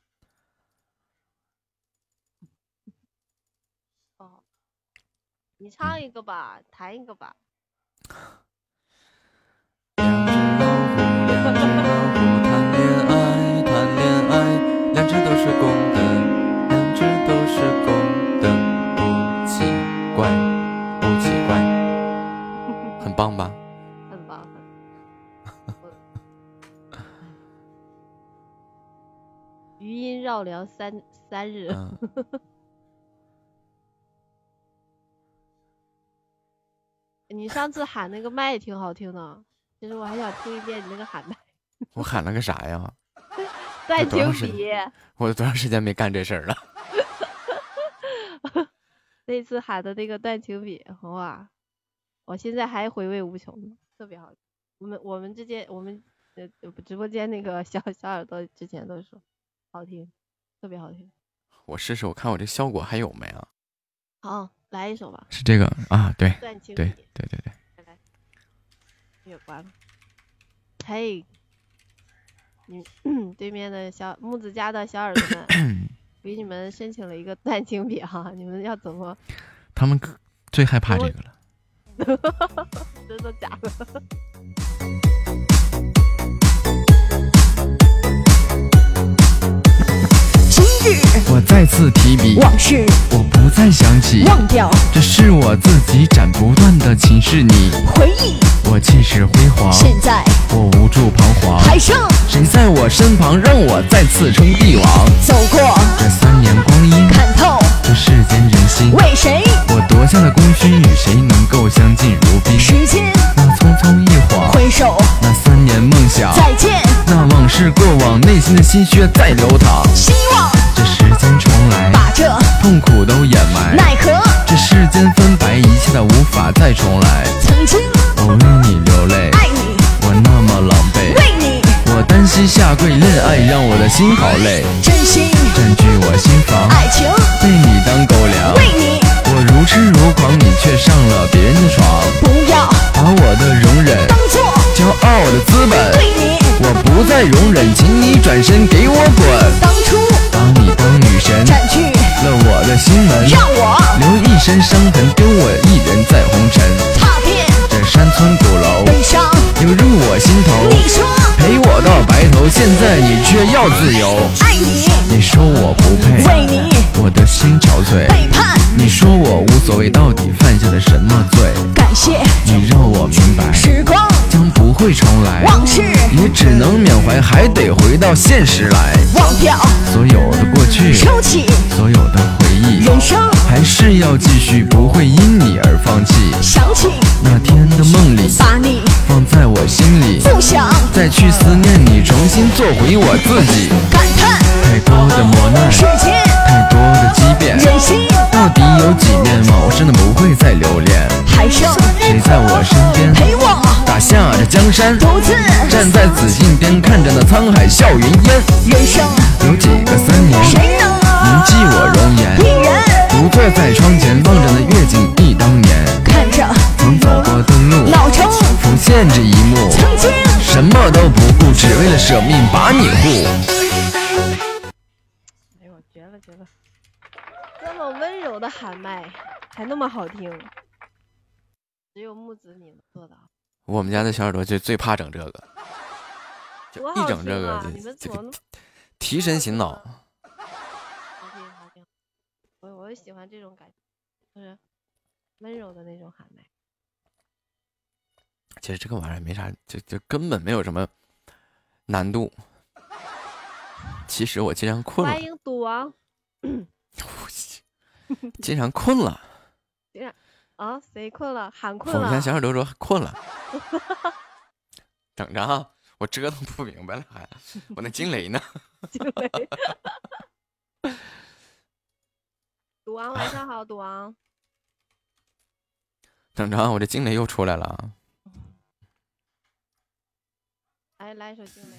哦，你唱一个吧，弹一个吧。两只老虎，两只老虎谈恋爱，谈恋爱，两只都是公的，两只都是公的，不奇怪，不奇怪，很棒吧？余音绕梁三三日。(laughs) 你上次喊那个麦挺好听的，其实我还想听一遍你那个喊麦。(laughs) 我喊了个啥呀？断情笔。我多长时间没干这事儿了？(laughs) 那次喊的那个断情笔，哇！我现在还回味无穷呢，特别好。我们我们之间，我们呃直播间那个小小耳朵之前都说好听，特别好听。我试试，我看我这效果还有没啊？好。来一首吧，是这个啊，对，对对对对对，来来，也关了。嘿，你对面的小木子家的小耳朵们，(clears throat) 给你们申请了一个断情笔哈，你们要怎么？他们最害怕这个了。(laughs) 真的假的？我再次提笔，往事。我不再想起，忘掉，这是我自己斩不断的情是你。回忆。我气势辉煌，现在。我无助彷徨，还剩谁在我身旁，让我再次称帝王？走过。这三年光阴，看透。这世间人心，为谁？我夺下了功勋，与谁能够相敬如宾？时间。那匆匆一晃，回首那三年梦想，再见。那往事过往，内心的心血在流淌，希望这时间重来，把这痛苦都掩埋。奈何这世间分白，一切都无法再重来。曾经我为你流泪，爱你，我那么狼狈，为你我单膝下跪，恋爱让我的心好累，真心占据我心房，爱情被你当狗粮，为你我如痴如狂，你却上了别人的床。不要把我的容忍当做骄傲的资本，对你我不再容忍，请你转身给我滚。当初把你当女神，占据了我的心门，让我留一身伤痕，丢我一人在红尘。踏遍这山村古楼，悲伤流入我心头。你说陪我到白头，现在你却要自由。爱你，你说我不配，为你我的心憔悴。背叛，你说我无所谓，到底犯下了什么罪？感谢你让我明白，时光将不会重来，往事也只能缅怀，还得回到现实来。忘掉所有的过去，收起所有的回忆，人生还是要继续，不会因你而放弃。想起那天的梦里，把你放在我心里，不想再去思念你，重新做回我自己。感叹太多的磨难，世间太多的畸变，人心到底有几面？往事呢不会再留恋，还剩谁在我身边陪我打下这江山？独自站在紫禁边，看着那沧海笑云烟。人生有几个三年，谁能铭记我容颜？一人独坐在窗前，望着那月景忆当年。看着曾走过的路，老城浮现这一幕。曾经什么都不顾，只为了舍命把你护。柔的喊麦，还那么好听，只有木子你能做到。我们家的小耳朵就最怕整这个，就一整这！个你们这个怎么提神醒脑。好听好听？我我就喜欢这种感觉。就是温柔的那种喊麦。其实这个玩意儿没啥，就就根本没有什么难度。其实我经常困了，欢迎赌王。(laughs) 既然困了，竟然啊，谁困了？喊困了。我先小耳朵说 (laughs) 困了。等着啊，我折腾不明白了，还我那惊雷呢？惊雷。赌王晚上好，赌王。等着啊，我这惊雷又出来了。来来一首惊雷。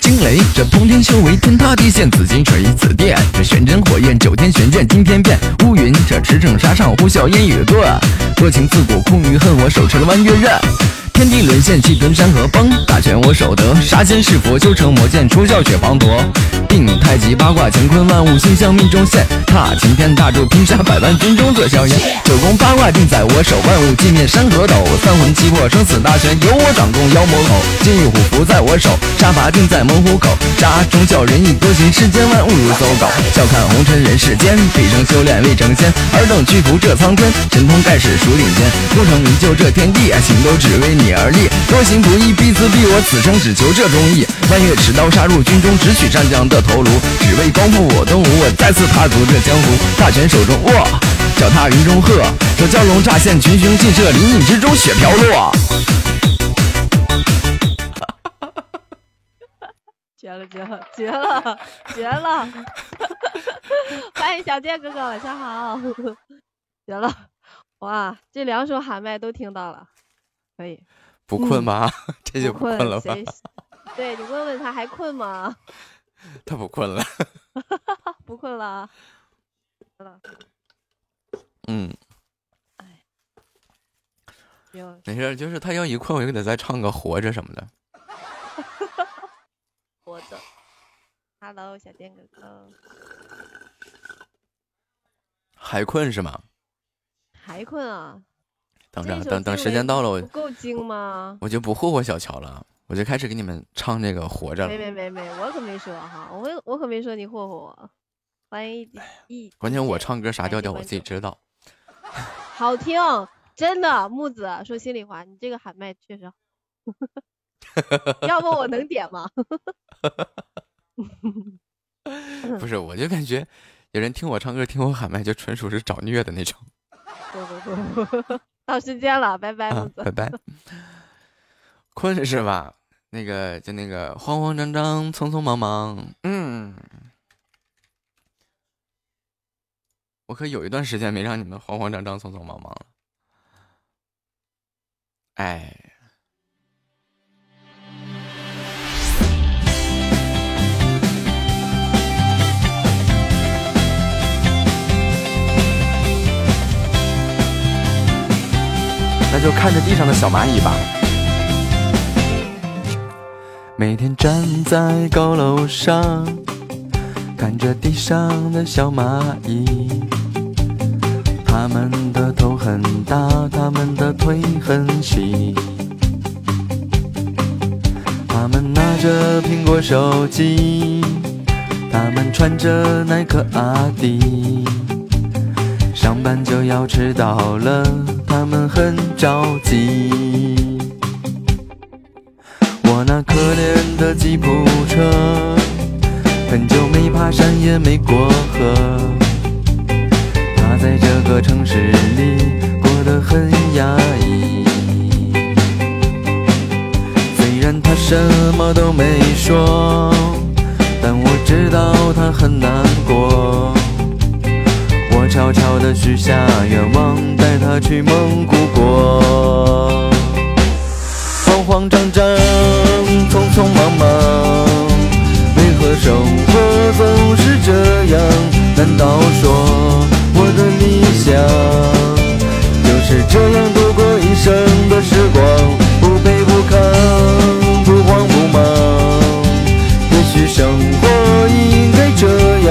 惊雷，这通天修为，天塌地陷，紫金锤，紫电，这玄真火焰，九天玄剑，惊天变。乌云，这驰骋沙场，呼啸烟雨断。多情自古空余恨，我手持了弯月刃。天地沦陷，气吞山河崩。大权我手得，杀仙弑佛，修成魔剑，出鞘血滂沱。定太极八卦，乾坤万物，星象命中现。踏擎天大柱，拼杀百万军中做硝烟。(laughs) 九宫八卦定在我手，万物寂灭山河抖。三魂七魄，生死大权由我掌控，妖魔吼。金玉虎符在我手，杀伐定在猛虎口。杀忠孝仁义多行，世间万物如走狗。笑看红尘人世间，毕生修炼未成仙。尔等屈服这苍天，神通盖世数顶尖。功成名就这天地，行都只为你你而立。多行不义必自毙，我此生只求这忠义。弯月持刀杀入军中，直取战将的头颅。只为光复我东吴，我再次踏足这江湖。大权手中握，脚踏云中鹤。这蛟龙乍现，群雄尽慑，林隐之中血飘落。绝了绝了绝了绝了！(laughs) 欢迎小健哥哥，晚上好。(laughs) 绝了！哇，这两首喊麦都听到了，可以。不困吗？(laughs) 这就不困了吧？(laughs) 对你问问他还困吗？(laughs) 他不困了。不困了。嗯。哎。没事，就是他要一困，我就给他再唱个《活着》什么的。活着。Hello，小电哥哥。还困是吗？还困啊！等着，等等时间到了，我不够精吗？我就不霍霍小乔了，我就开始给你们唱这个《活着》了。没没没没，我可没说哈，我我可没说你霍霍我。欢迎一，关键我唱歌啥调调我自己知道。好听，真的，木子说心里话，你这个喊麦确实。(laughs) 要不我能点吗？(laughs) 不是，我就感觉有人听我唱歌，听我喊麦，就纯属是找虐的那种。不不不，(laughs) 到时间了，拜拜，木子，拜拜。(laughs) 困是吧？那个就那个慌慌张张，匆匆忙忙。嗯，我可有一段时间没让你们慌慌张张、匆匆忙忙了。哎。那就看着地上的小蚂蚁吧。每天站在高楼上，看着地上的小蚂蚁，它们的头很大，它们的腿很细，它们拿着苹果手机，它们穿着耐克阿迪，班就要迟到了。他们很着急，我那可怜的吉普车，很久没爬山也没过河，它在这个城市里过得很压抑。虽然他什么都没说，但我知道他很难过。悄悄地许下愿望，带他去蒙古国。慌慌张张，匆匆忙忙，为何生活总是这样？难道说我的理想就是这样度过一生的时光？不卑不亢，不慌不忙。也许生活应该这样。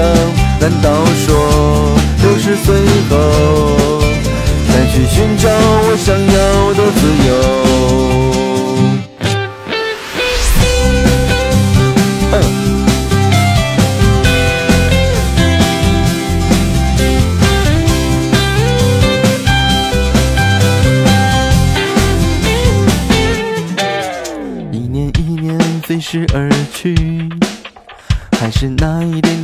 难道说六十岁后再去寻找我想要的自由。一年一年飞逝而去还是那一点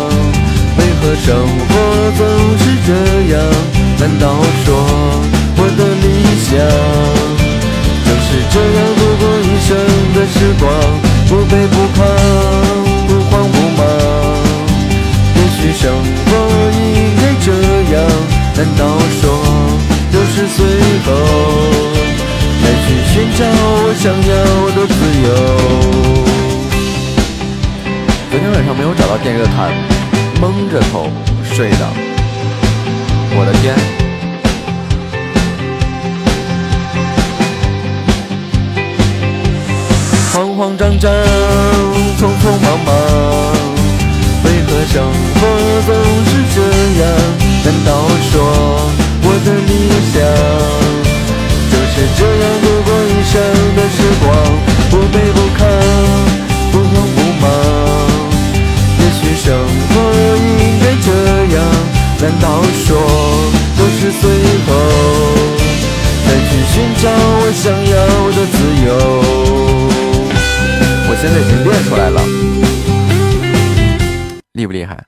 为何生活总是这样？难道说我的理想就是这样度过一生的时光，不卑不亢，不慌不忙？也许生活应该这样，难道说六十岁后再去寻找我想要的自由？昨天晚上没有找到电热毯，蒙着头睡的。我的天！慌慌张张，匆匆忙忙，为何生活总是这样？难道说我的理想就是这样度过一生的时光，不卑不亢，生活应该这样，难道说六十岁后再去寻找我想要的自由？我现在已经练出来了，厉不厉害？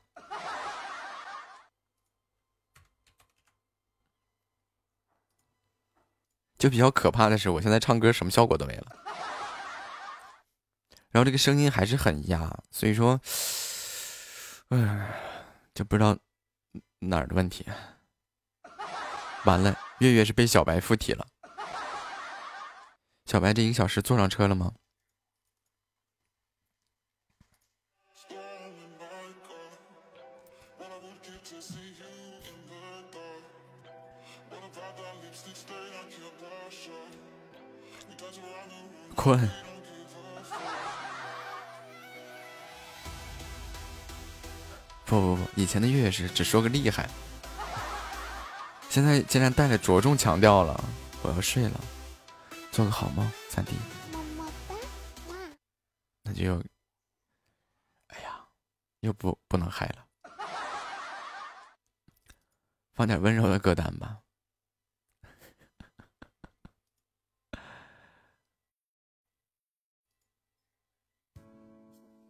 就比较可怕的是，我现在唱歌什么效果都没了，然后这个声音还是很哑，所以说。哎，就不知道哪儿的问题。完了，月月是被小白附体了。小白这一个小时坐上车了吗？困。不不不，以前的月月是只说个厉害，现在竟然带着着重强调了。我要睡了，做个好梦，三弟。那就，哎呀，又不不能嗨了，放点温柔的歌单吧。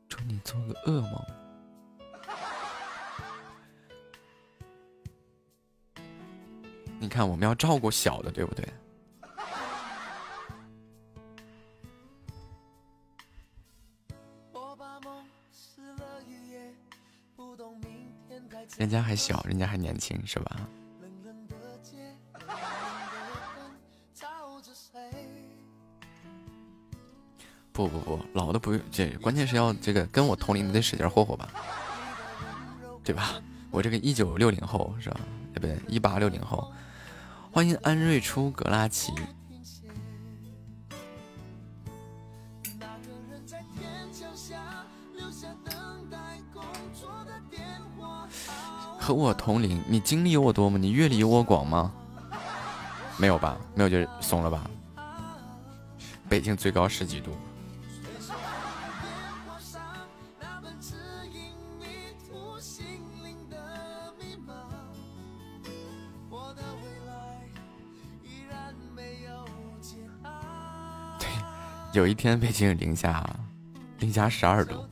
祝你做个噩梦。你看，我们要照顾小的，对不对？人家还小，人家还年轻，是吧？不不不，老的不用，这关键是要这个跟我同龄的得使劲霍霍吧，对吧？我这个一九六零后是吧？对不对？一八六零后。欢迎安瑞出格拉奇，和我同龄，你经历有我多吗？你阅历有我广吗？没有吧？没有就怂了吧？北京最高十几度。有一天北京零下零下十二度，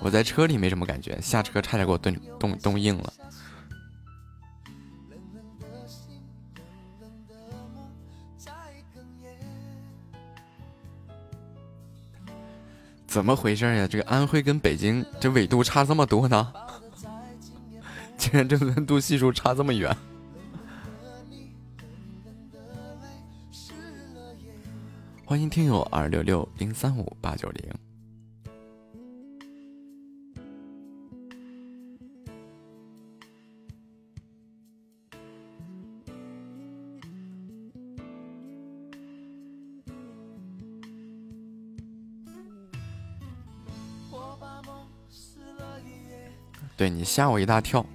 我在车里没什么感觉，下车差点给我冻冻冻硬了。怎么回事呀？这个安徽跟北京这纬度差这么多呢？竟然这温度系数差这么远？欢迎听友二六六零三五八九零。对你吓我一大跳。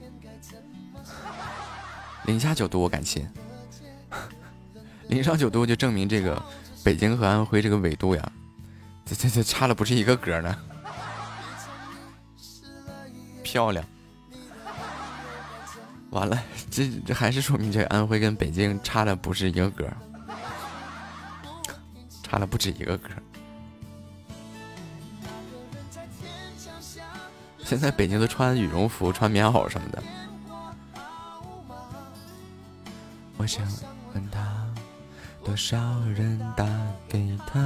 零下九度我敢信，(laughs) 零上九度就证明这个北京和安徽这个纬度呀，这这这差了不是一个格呢。漂亮，完了，这这还是说明这安徽跟北京差的不是一个格，差了不止一个格。现在北京都穿羽绒服、穿棉袄什么的。我想，多少人打给他？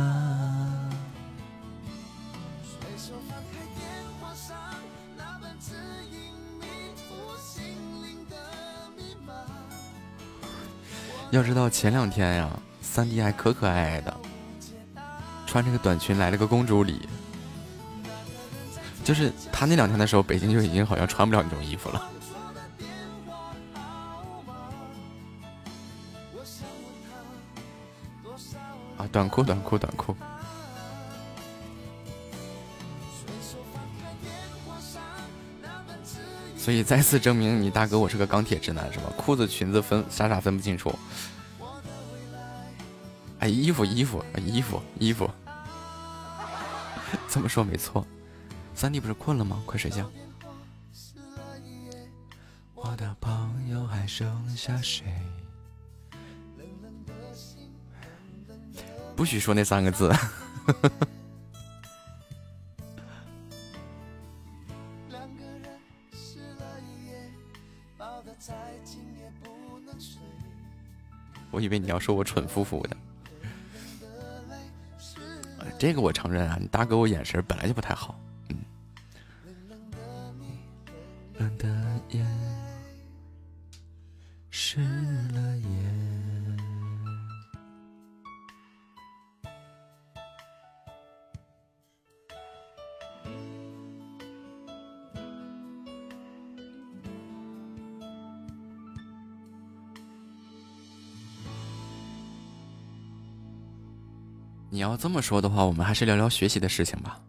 要知道前两天呀，三弟还可可爱爱的，穿这个短裙来了个公主礼。就是他那两天的时候，北京就已经好像穿不了那种衣服了。短裤，短裤，短裤。所以再次证明你大哥我是个钢铁直男是吧？裤子裙子分傻傻分不清楚。哎，衣服衣服衣服衣服，(laughs) 这么说没错。三弟不是困了吗？快睡觉。我的朋友还剩下谁？不许说那三个字。(laughs) 我以为你要说我蠢夫妇的。这个我承认啊，你大哥我眼神本来就不太好。这么说的话，我们还是聊聊学习的事情吧。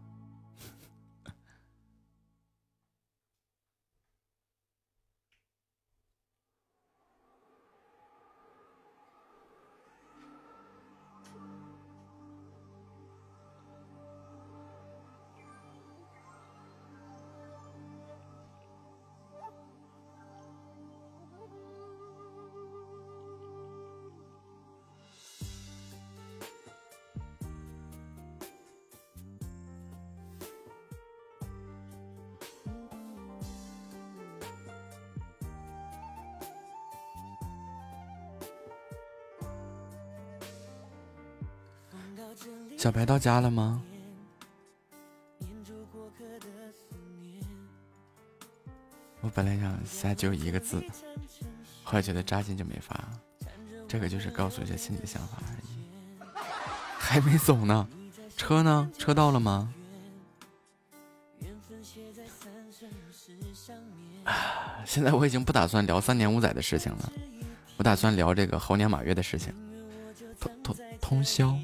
小白到家了吗？我本来想下就一个字，后来觉得扎心就没发。这个就是告诉一下心里的想法而已。还没走呢，车呢？车到了吗？现在我已经不打算聊三年五载的事情了，我打算聊这个猴年马月的事情。通通通宵。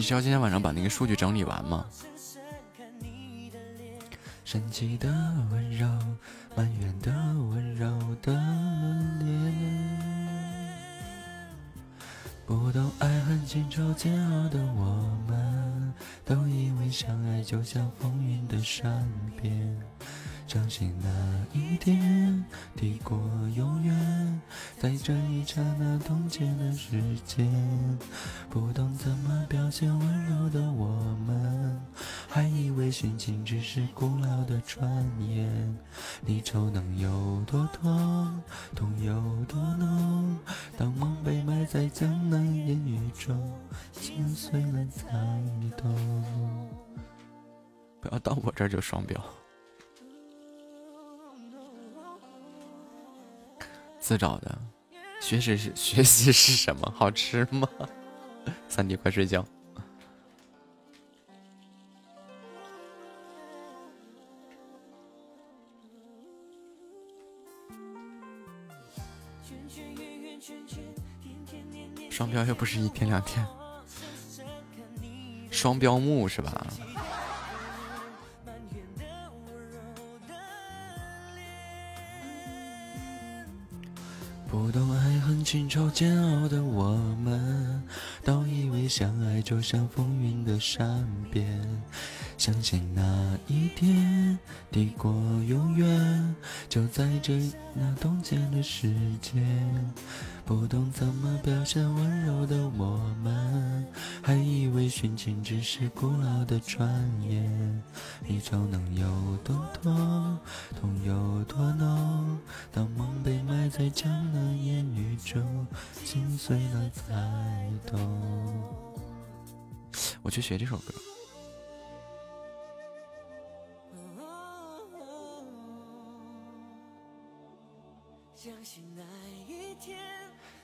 你需要今天晚上把那个数据整理完吗？神奇的温柔，埋怨的温柔的脸，不懂爱恨情仇煎熬的我们，都以为相爱就像风云的善变。相信那一天抵过永远，在这一刹那冻结的时间，不懂怎么表现温柔的我们，还以为殉情只是古老的传言。离愁能有多痛，痛有多浓？当梦被埋在江南烟雨中，心碎了才懂。不要到我这儿就双标。自找的，学习是 (laughs) 学习是什么？好吃吗？三弟，快睡觉。双标又不是一天两天，双标木是吧？不懂爱恨情仇煎熬的我们，都以为相爱就像风云的善变。相信那一天，抵过永远，就在这那冻结的时间。不懂怎么表现温柔的我们，还以为殉情只是古老的传言。离愁能有多痛，痛有多浓？当梦被埋在江南烟雨中，心碎了才懂。(laughs) 我去学这首歌。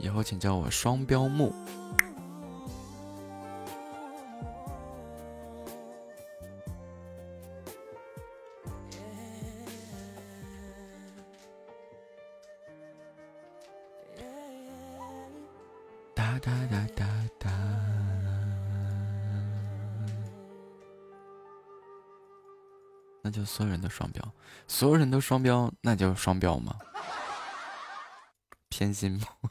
以后请叫我双标木。哒哒哒哒哒，那就所有人都双标，所有人都双标，那就双标吗？偏心木。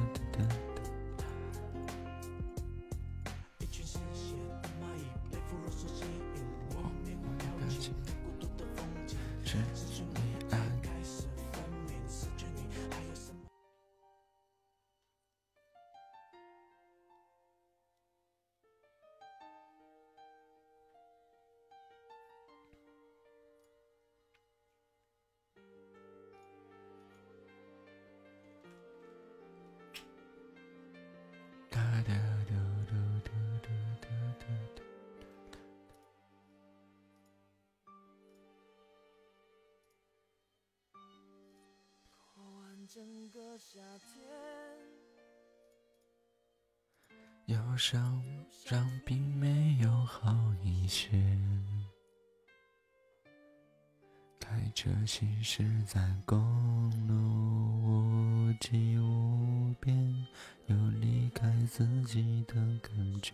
忧伤并没有好一些，开车行驶在公路无际无边，有离开自己的感觉。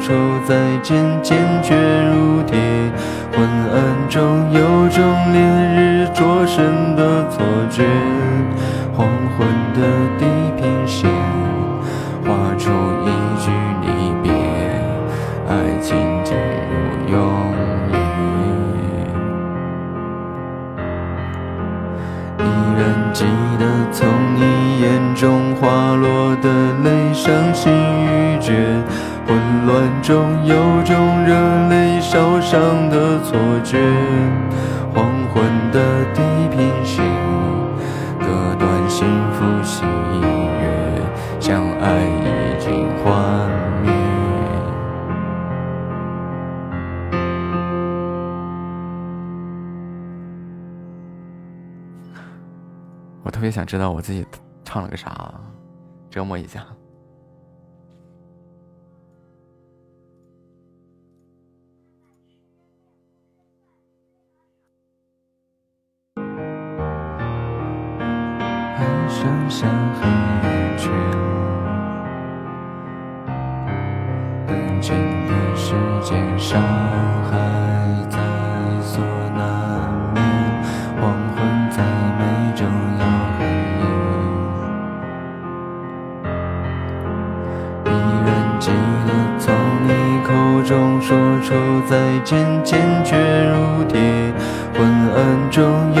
出再见，坚决如铁。昏暗中有种烈日灼身的错觉，黄昏的地中有种热泪烧伤的错觉。黄昏的地平线，割断幸福喜悦，相爱已经幻灭。我特别想知道我自己唱了个啥，折磨一下。剩下黑眼圈，安静的时间，伤害在所难免。黄昏在眉中有黑夜，依然记得从你口中说出再见，坚决如铁。昏暗中有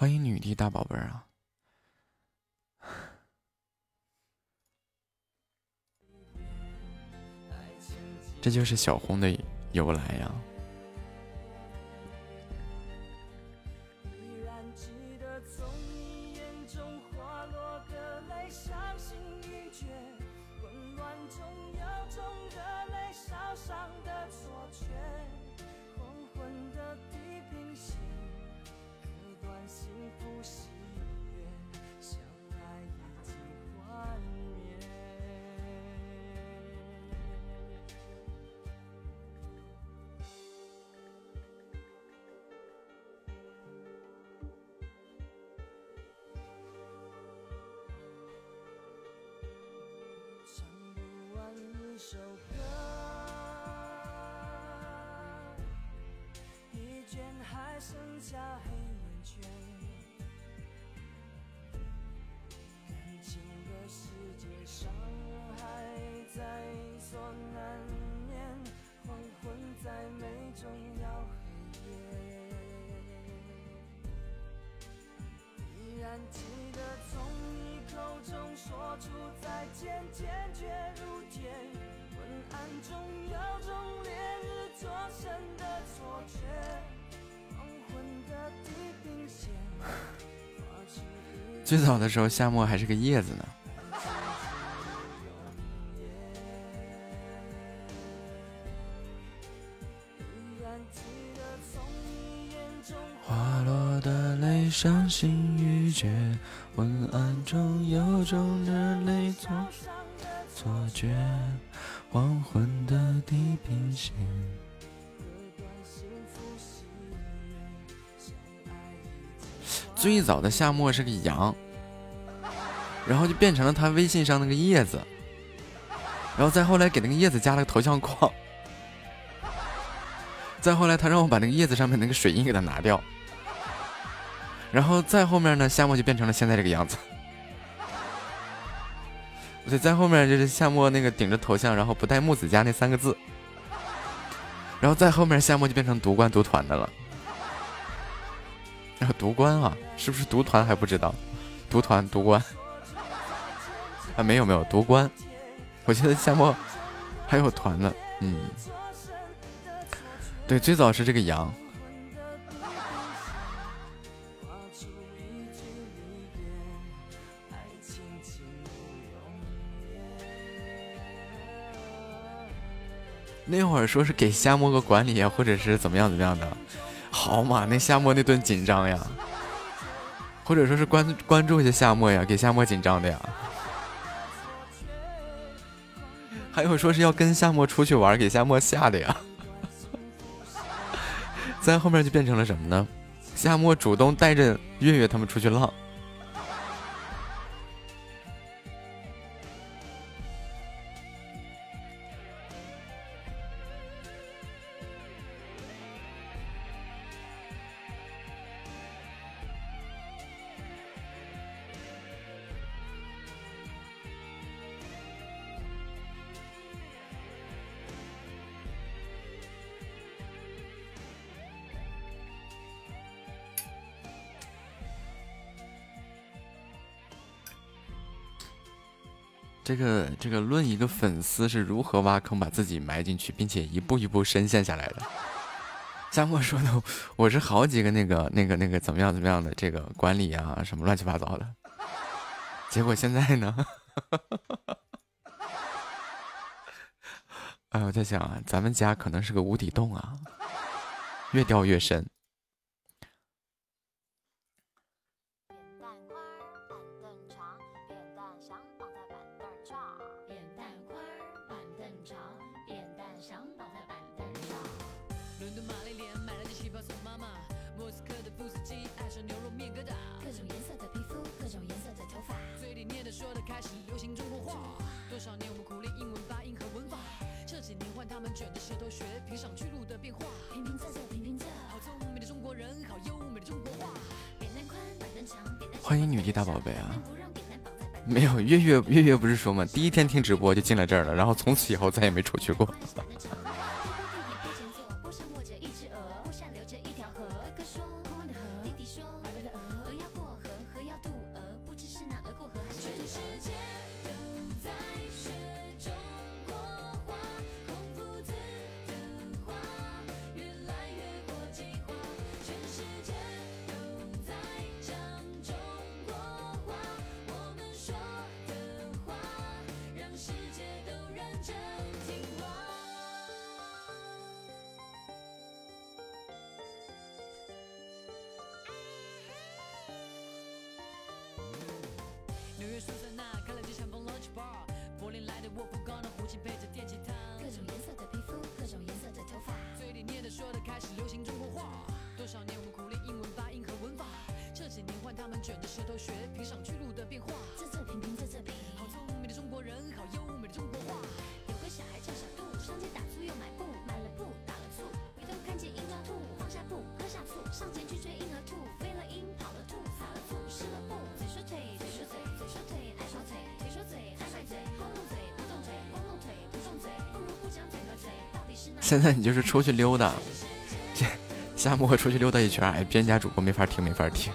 欢迎女帝大宝贝儿啊！这就是小红的由来呀。早的时候，夏末还是个叶子呢。花落的泪，伤心欲绝，昏暗中有种热泪错错觉，黄昏的地平线。最早的夏末是个羊，然后就变成了他微信上那个叶子，然后再后来给那个叶子加了个头像框，再后来他让我把那个叶子上面那个水印给他拿掉，然后再后面呢，夏末就变成了现在这个样子。对，在后面就是夏末那个顶着头像，然后不带木子家那三个字，然后再后面夏末就变成独关独团的了。然后独关啊，是不是独团还不知道？独团独关啊，没有没有夺冠，我记得夏末还有团呢。嗯，对，最早是这个羊。那会儿说是给夏末个管理啊，或者是怎么样怎么样的。好嘛，那夏末那顿紧张呀，或者说是关关注一下夏末呀，给夏末紧张的呀。还有说是要跟夏沫出去玩，给夏沫吓的呀。(laughs) 在后面就变成了什么呢？夏沫主动带着月月他们出去浪。这个这个论一个粉丝是如何挖坑把自己埋进去，并且一步一步深陷下来的。夏末说的，我是好几个那个那个那个怎么样怎么样的这个管理啊，什么乱七八糟的。结果现在呢？(laughs) 哎，我在想啊，咱们家可能是个无底洞啊，越掉越深。卷着舌头学，评上去路的变化。平平仄仄，平平仄。好聪明的中国人，好。欢迎女帝大宝贝啊！没有月月月月不是说吗？第一天听直播就进来这儿了，然后从此以后再也没出去过。那你就是出去溜达，这夏末出去溜达一圈，哎，别人家主播没法听，没法听，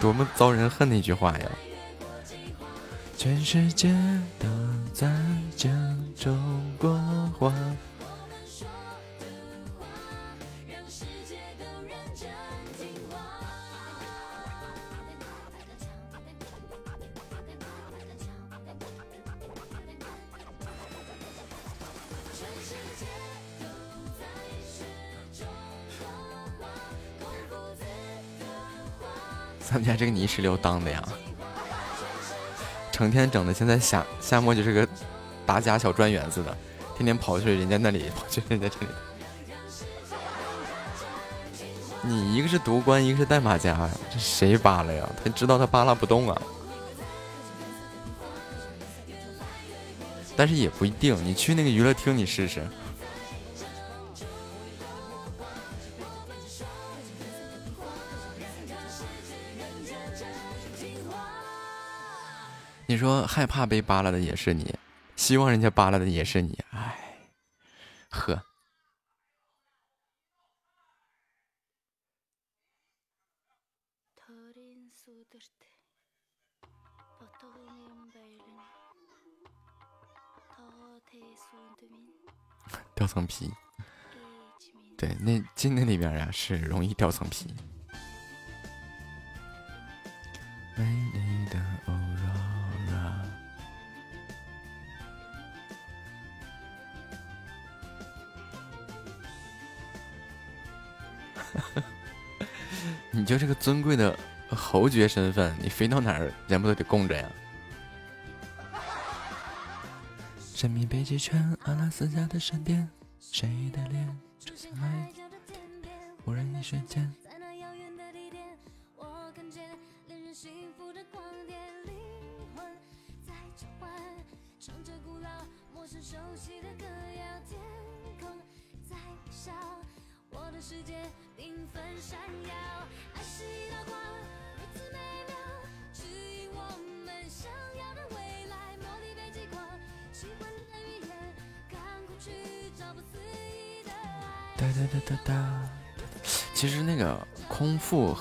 多么遭人恨的一句话呀！全世界石榴当的呀，成天整的，现在夏夏末就是个打假小专员似的，天天跑去人家那里，(laughs) 跑去人家这里。你一个是夺冠，一个是代码家，这谁扒拉呀？他知道他扒拉不动啊。但是也不一定，你去那个娱乐厅，你试试。害怕被扒拉的也是你，希望人家扒拉的也是你，哎，呵。(laughs) 掉层皮，对，那进那里边呀是容易掉层皮。你就这个尊贵的侯爵身份，你飞到哪儿人不都得供着呀？神秘北极圈，阿拉斯加的闪电，谁的脸出现爱？忽然一瞬间。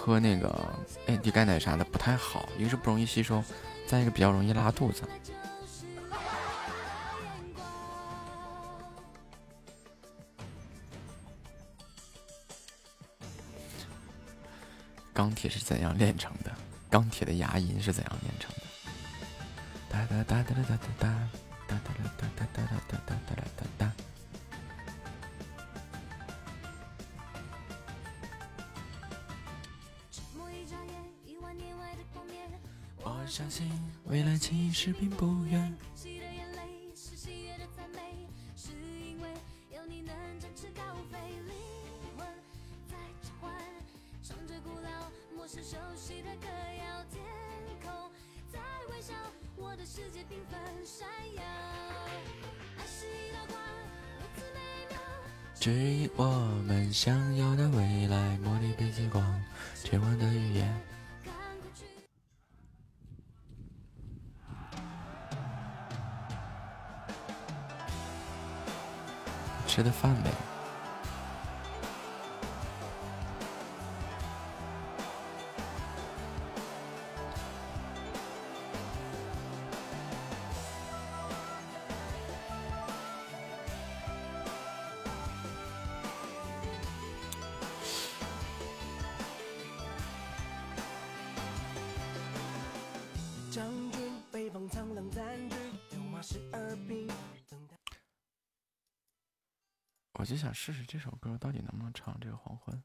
喝那个哎低钙奶啥的不太好，一个是不容易吸收，再一个比较容易拉肚子。钢铁是怎样炼成的？钢铁的牙龈是怎样炼成的？哒哒哒哒哒哒哒哒哒哒哒哒哒哒哒哒哒哒。实并不远。指引我们想要的未来，魔力北极光，绝望的语言。吃的饭呗？试试这首歌到底能不能唱这个黄昏。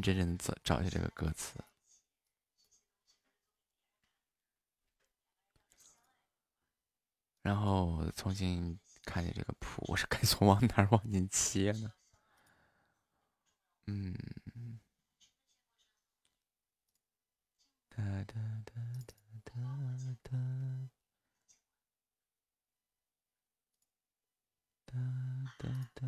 认认真真找找一下这个歌词，然后重新看见这个谱，我是该从往哪往进切呢？嗯。哒哒哒哒哒哒哒哒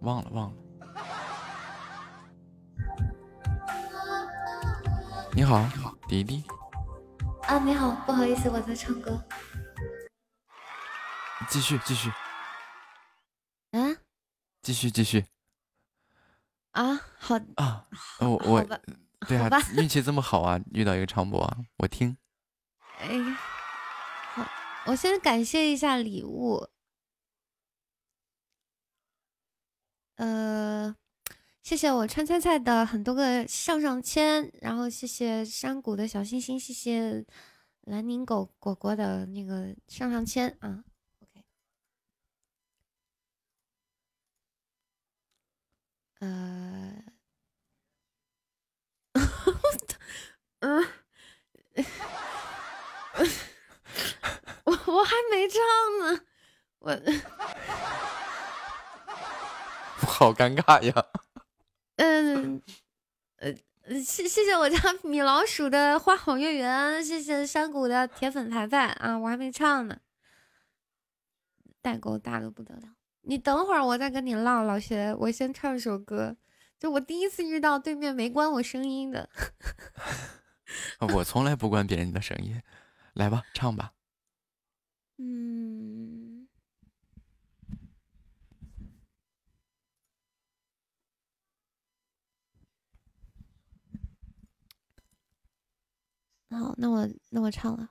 忘了，忘了。你好，你好迪迪。啊，你好，不好意思，我在唱歌。继续，继续。啊？继续，继续。啊，好啊，我我，对啊，运气这么好啊，遇到一个唱播啊，我听。哎，好，我先感谢一下礼物。呃。谢谢我川菜菜的很多个上上签，然后谢谢山谷的小星星，谢谢兰宁狗果果的那个上上签啊。OK，呃，(laughs) 我我还没唱呢，我好尴尬呀。嗯，呃，谢谢谢我家 (laughs) 米老鼠的花好月圆，谢谢山谷的铁粉牌牌啊，我还没唱呢，代沟大的不得了。你等会儿我再跟你唠，老薛，我先唱首歌。就我第一次遇到对面没关我声音的，(laughs) 我从来不关别人的声音，来吧，唱吧。(laughs) 嗯。好，那我那我唱了。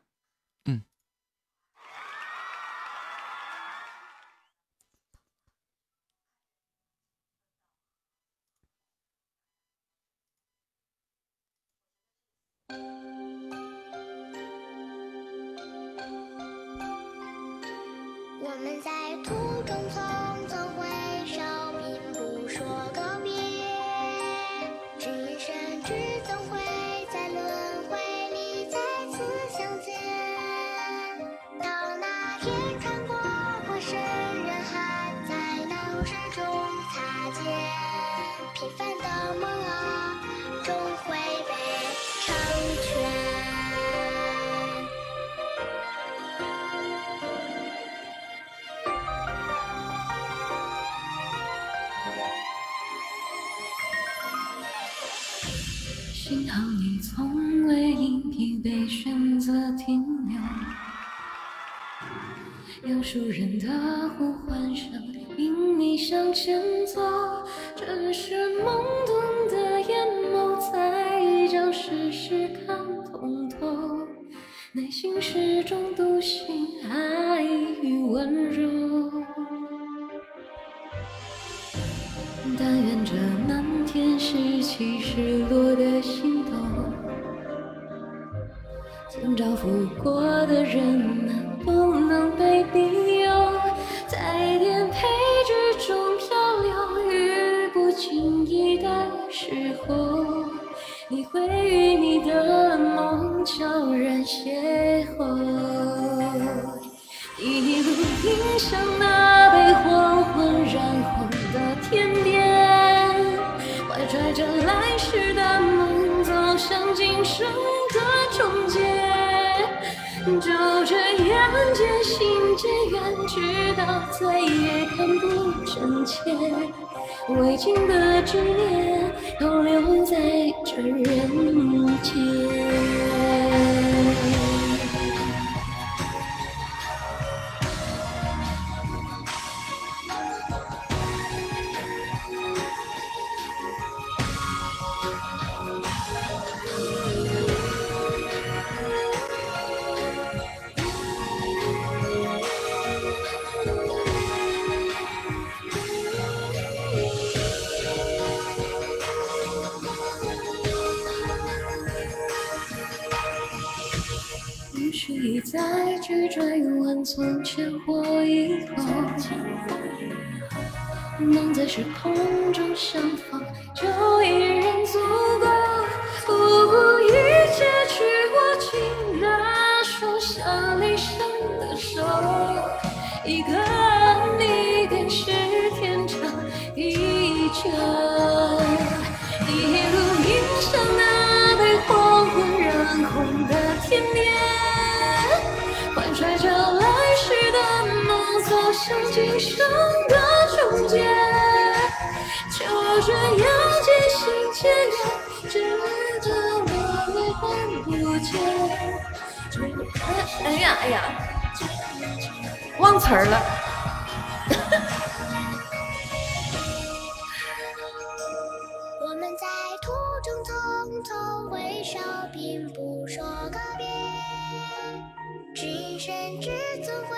嗯。我们在有熟人的呼唤声引你向前走，正是懵懂的眼眸才将世事看通透，内心始终笃信爱与温柔。但愿这漫天拾起失落的心动，曾照拂过的人会与你的梦悄然邂逅，一路迎向那被黄昏染红的天边。怀揣着来世的梦，走向今生的终结。就这样渐行渐远，直到再也看不真切。未尽的执念，都留在这人间。从前或以后，能在时空中相逢，就已然足今生的终结，就这样渐行渐远，直到我泪看不见。哎呀哎呀，忘词儿了。并不说告别。这一生只存会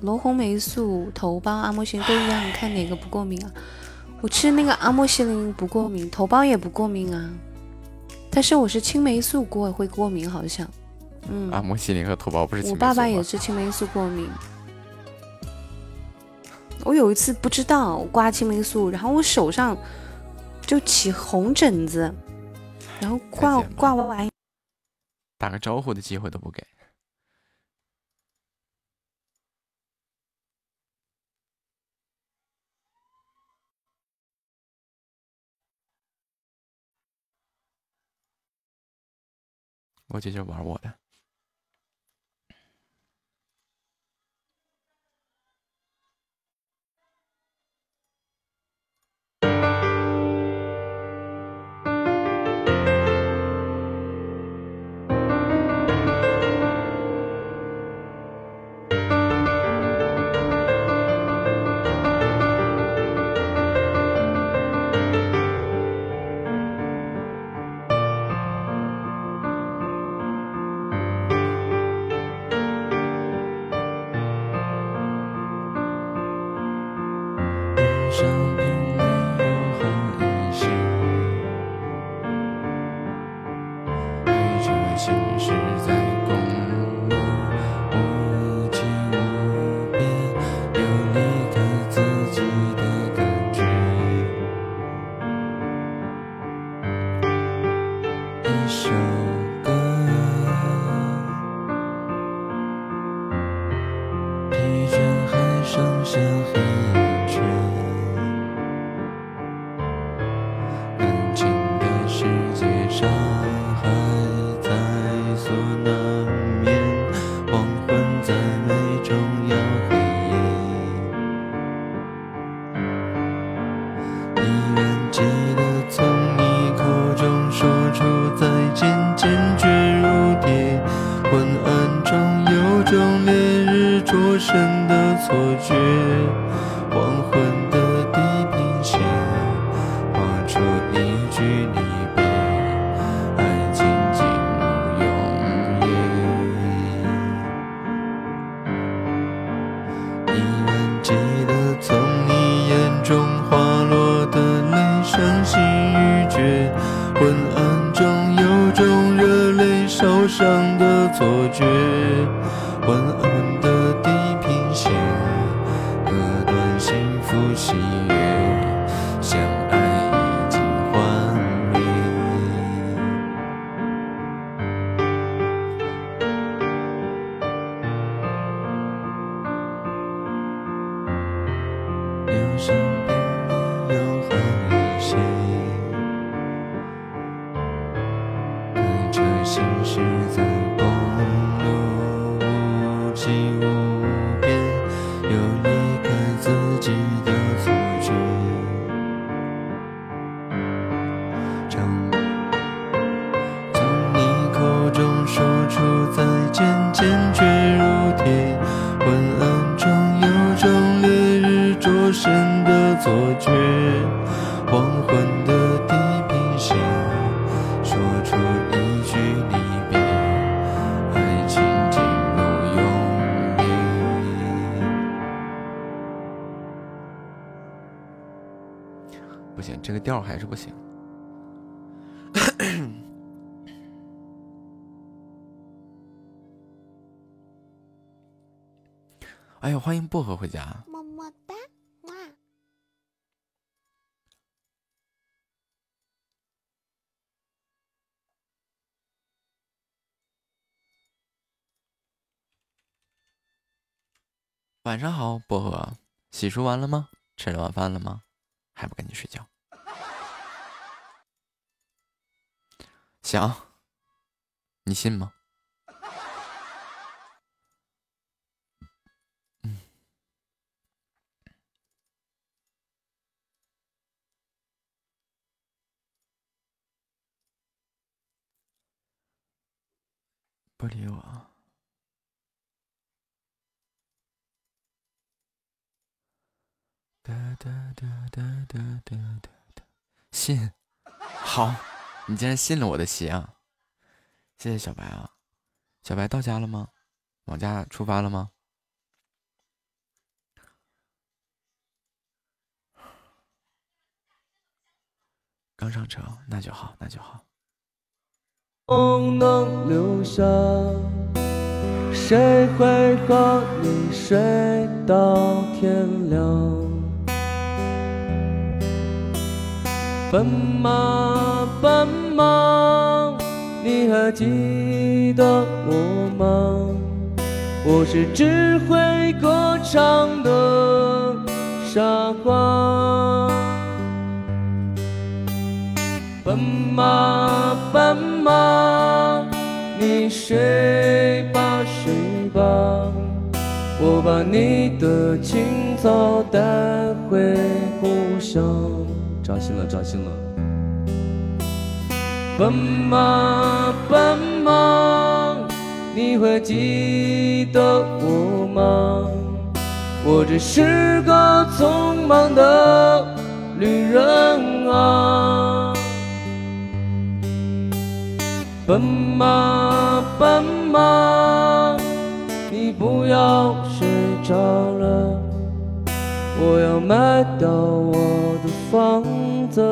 罗红霉素、头孢、阿莫西林都一样，你看哪个不过敏啊？我吃那个阿莫西林不过敏，头孢也不过敏啊，但是我是青霉素过会过敏，好像。嗯，阿莫西林和头孢不是青我爸爸也是青霉素过敏。我有一次不知道我刮青霉素，然后我手上就起红疹子，然后挂挂完打个招呼的机会都不给。我姐姐玩我的，晚上好，薄荷。洗漱完了吗？吃了晚饭了吗？还不赶紧睡觉？想，你信吗？嗯，不理我。哒哒信，好，你竟然信了我的邪啊！谢谢小白啊，小白到家了吗？往家出发了吗？刚上车，那就好，那就好。风能留下，谁会和你睡到天亮？奔马，奔马，你还记得我吗？我是只会歌唱的傻瓜。奔马，奔马，你睡吧，睡吧，我把你的青草带回故乡。扎心了，扎心了。奔马，奔马，你会记得我吗？我只是个匆忙的旅人啊。奔马，奔马，你不要睡着了。我要卖掉我的放纵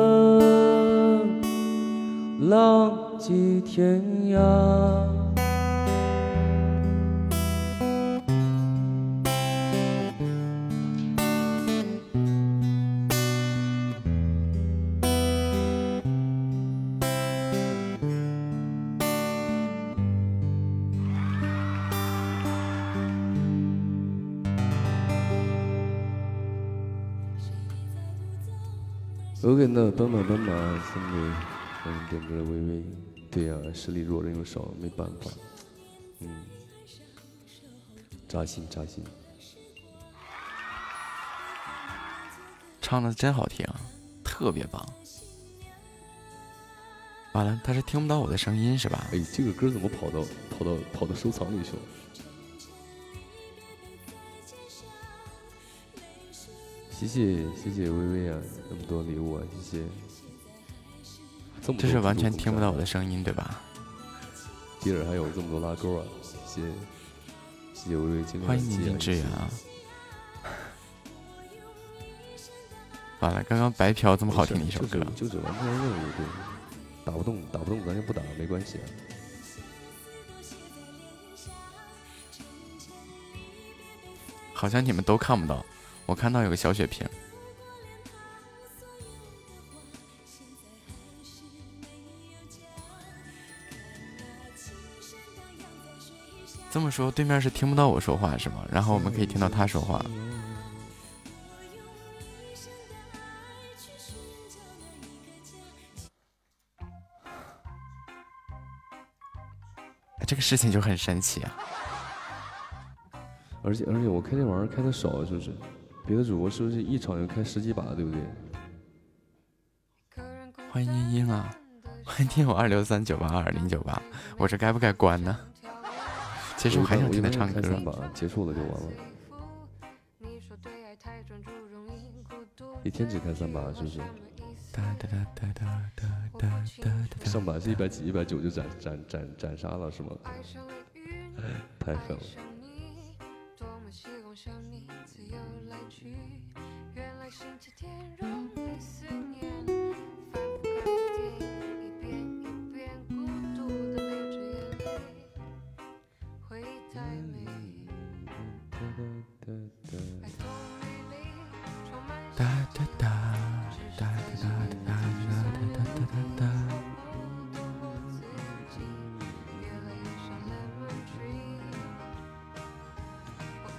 浪迹天涯。OK，那斑马斑马送给欢迎点歌的微微。对呀、实力弱人又少，没办法。嗯，扎心扎心。唱的真好听，特别棒。完了，他是听不到我的声音是吧？哎，这个歌怎么跑到跑到跑到收藏里去了？谢谢谢谢微微啊，那么多礼物啊，谢谢。这么这是完全听不到我的声音对吧？迪尔还有这么多拉钩啊，谢谢谢谢微微今天欢迎宁静致远啊！完了，刚刚白嫖这么好听的一首歌，就是就是完成任务，对，打不动打不动咱就不打，没关系啊。好像你们都看不到，我看到有个小血瓶。这么说，对面是听不到我说话是吗？然后我们可以听到他说话。哎这个事情就很神奇啊！而且而且我开这玩意儿开的少，是不是？别的主播是不是一场就开十几把，对不对？欢迎茵茵啊！(laughs) 欢迎听友二六三九八二零九八，我这该不该关呢？其实我还想听他唱歌。开三把，结束了就完了。一天只开三把，是不是？哒哒哒哒哒哒哒哒哒。上把是一百几、一百九就斩斩斩斩杀了，是吗？太狠了！想你自由来去，原来星期天容易思念。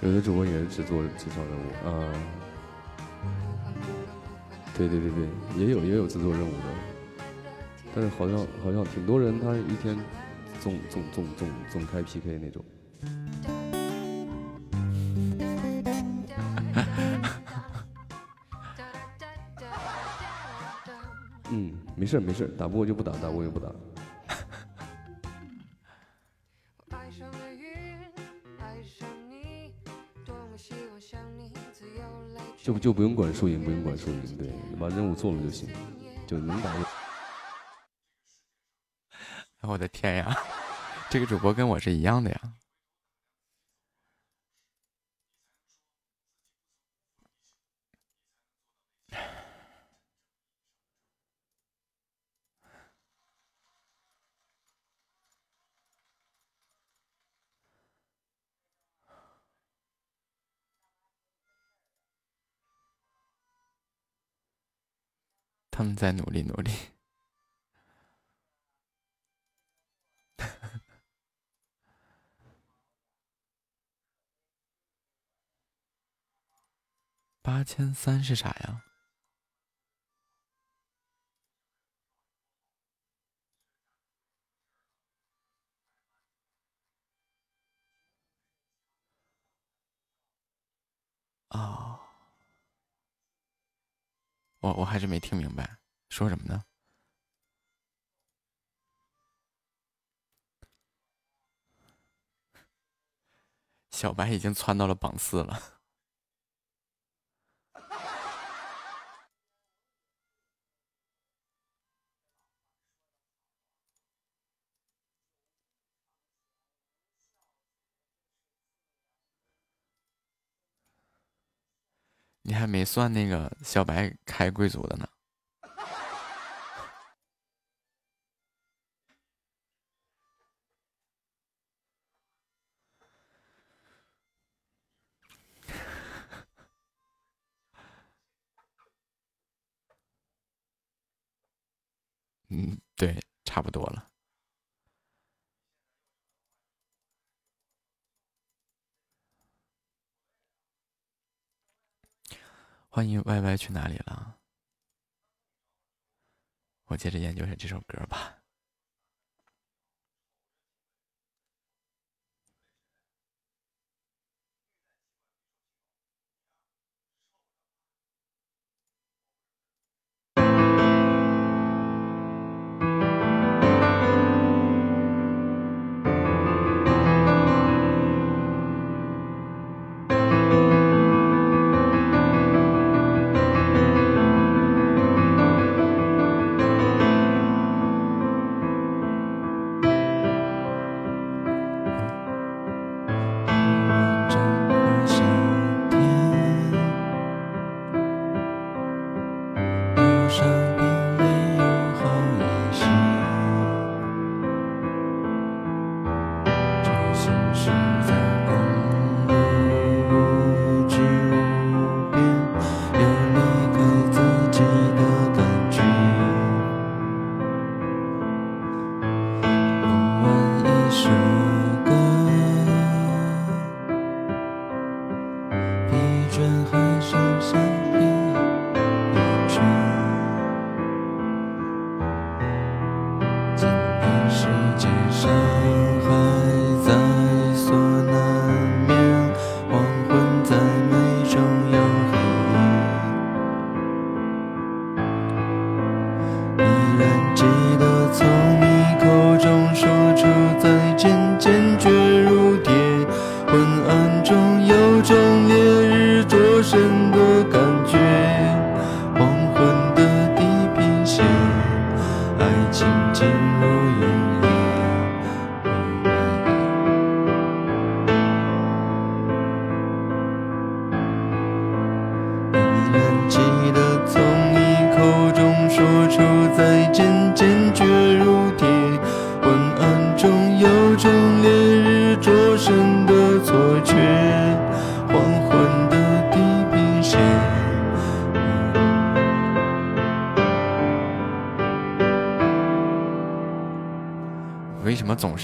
有的主播也是只做只做任务啊。对对对对，也有也有制作任务的，但是好像好像挺多人他一天总总总总总开 PK 那种。(laughs) 嗯，没事没事，打不过就不打，打不过就不打。就就不用管输赢，不用管输赢，对，把任务做了就行，就能打。我的天呀，这个主播跟我是一样的呀。他们在努力努力。(laughs) 八千三是啥呀？啊。我我还是没听明白，说什么呢？小白已经窜到了榜四了。还没算那个小白开贵族的呢，嗯，对，差不多了。欢迎歪歪去哪里了？我接着研究下这首歌吧。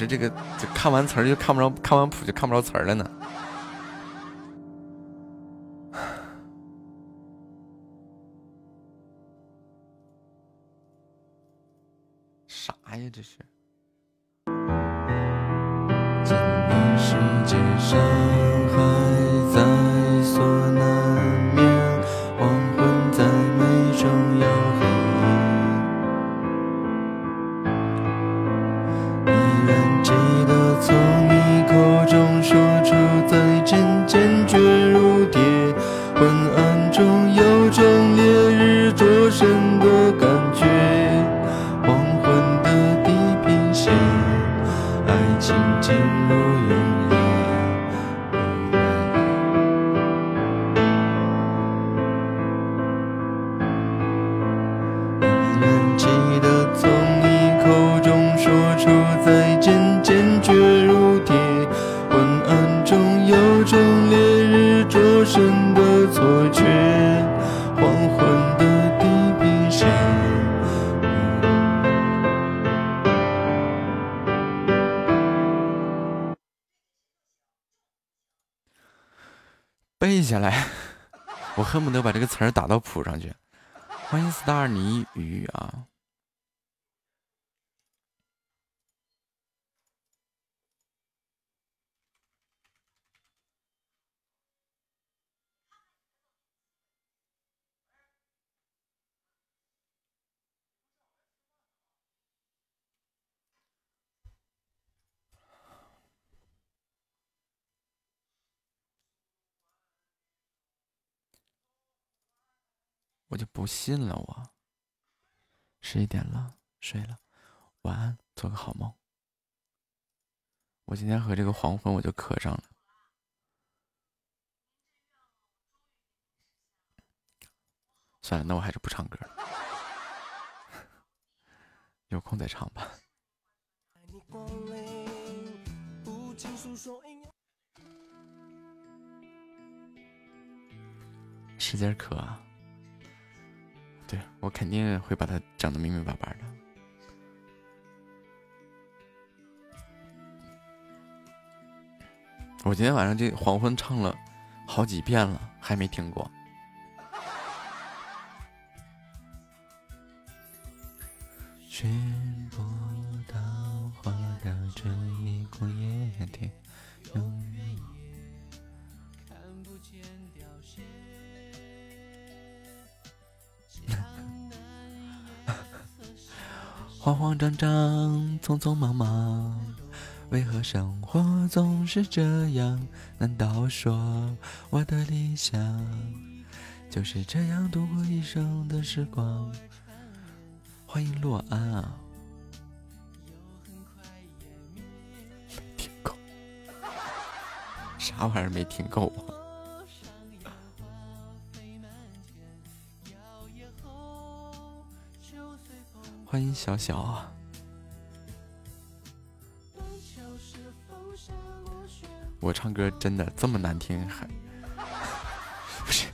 这个就看完词儿就看不着，看完谱就看不着词儿了呢。不信了，我十一点了，睡了，晚安，做个好梦。我今天和这个黄昏我就磕上了。算了，那我还是不唱歌了，(laughs) 有空再唱吧。十节课啊，对我肯定会把它整的明明白白的。我今天晚上这黄昏唱了好几遍了，还没听过。张张，匆匆忙忙，为何生活总是这样？难道说我的理想就是这样度过一生的时光？欢迎洛安啊！没听够，啥玩意儿没听够啊？欢迎小小啊！我唱歌真的这么难听，还 (laughs) 不是？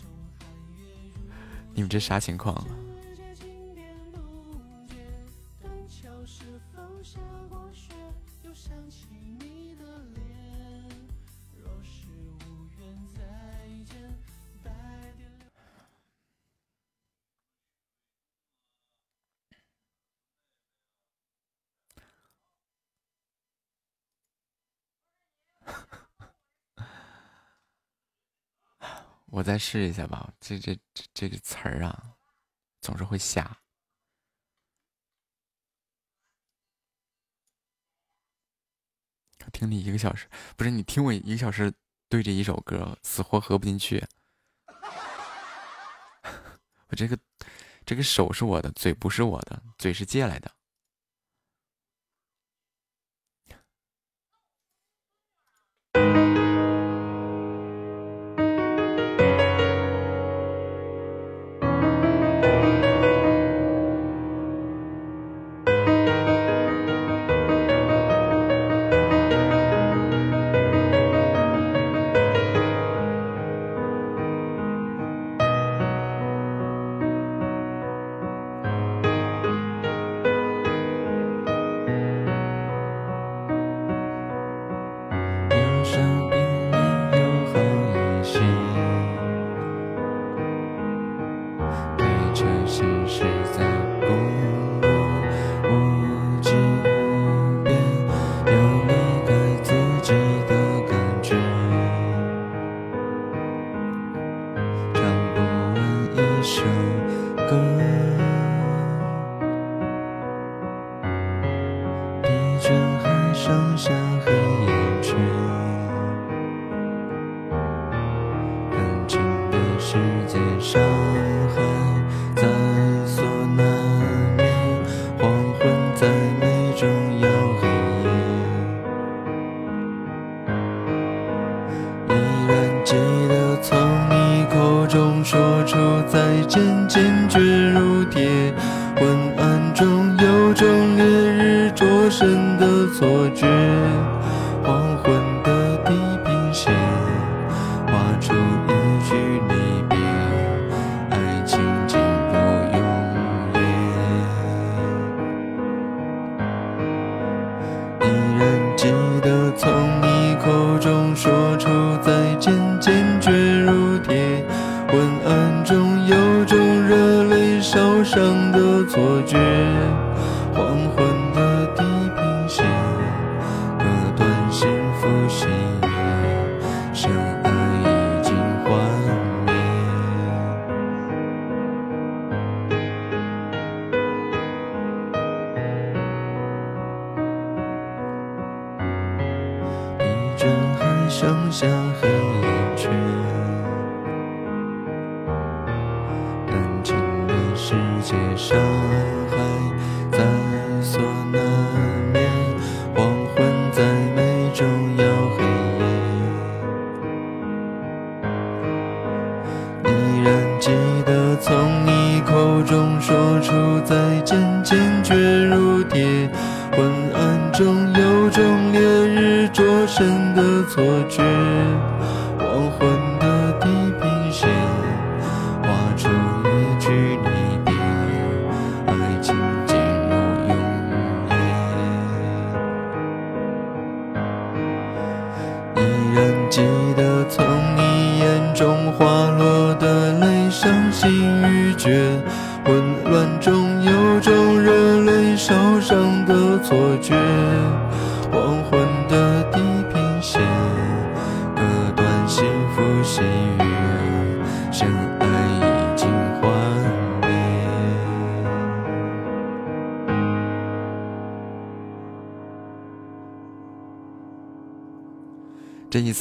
你们这啥情况啊？再试一下吧，这这这这个词儿啊，总是会瞎。听你一个小时，不是你听我一个小时对着一首歌，死活合不进去。(laughs) 我这个这个手是我的，嘴不是我的，嘴是借来的。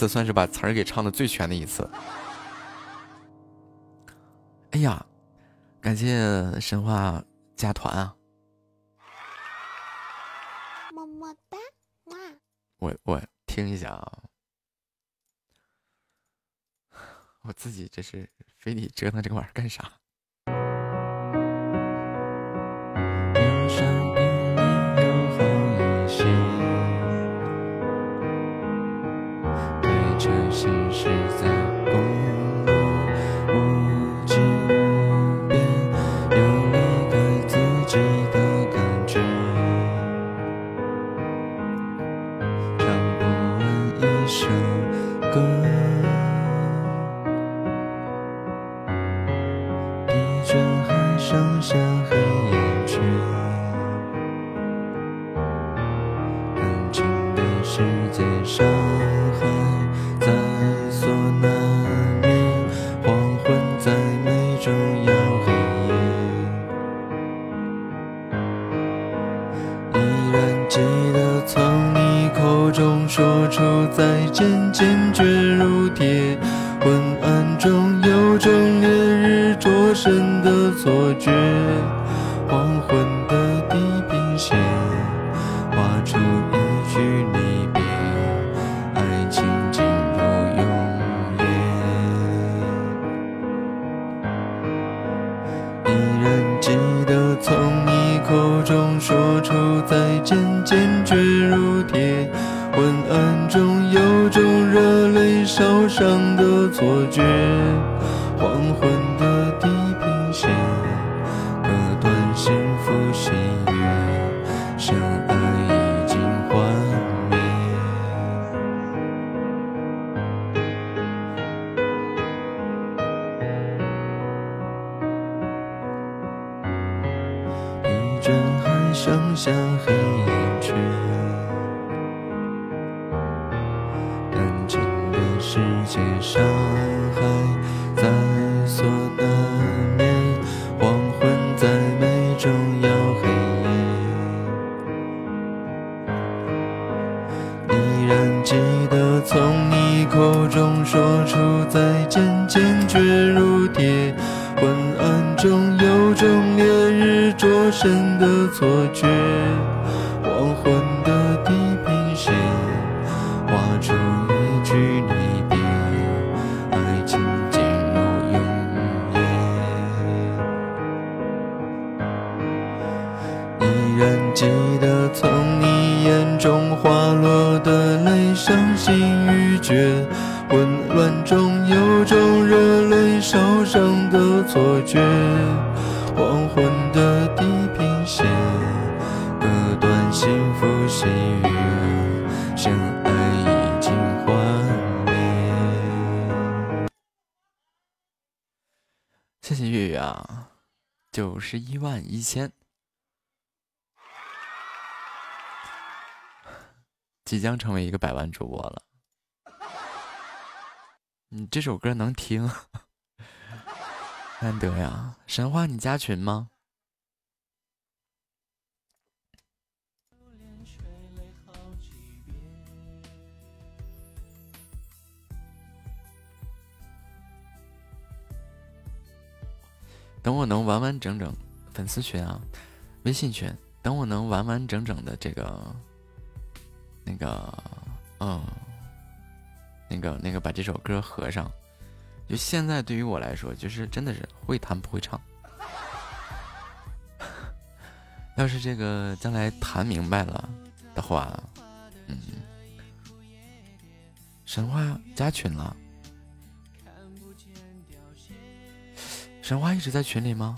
算是把词儿给唱的最全的一次。哎呀，感谢神话加团啊！么么哒，哇！我我听一下啊，我自己这是非得折腾这个玩意儿干啥？一千。(laughs) 即将成为一个百万主播了，(laughs) 你这首歌能听？(laughs) 难得呀！神话，你加群吗？等我能完完整整粉丝群啊，微信群，等我能完完整整的这个。那个，嗯，那个，那个，把这首歌合上。就现在，对于我来说，就是真的是会弹不会唱。(laughs) 要是这个将来弹明白了的话，嗯，神话加群了。神话一直在群里吗？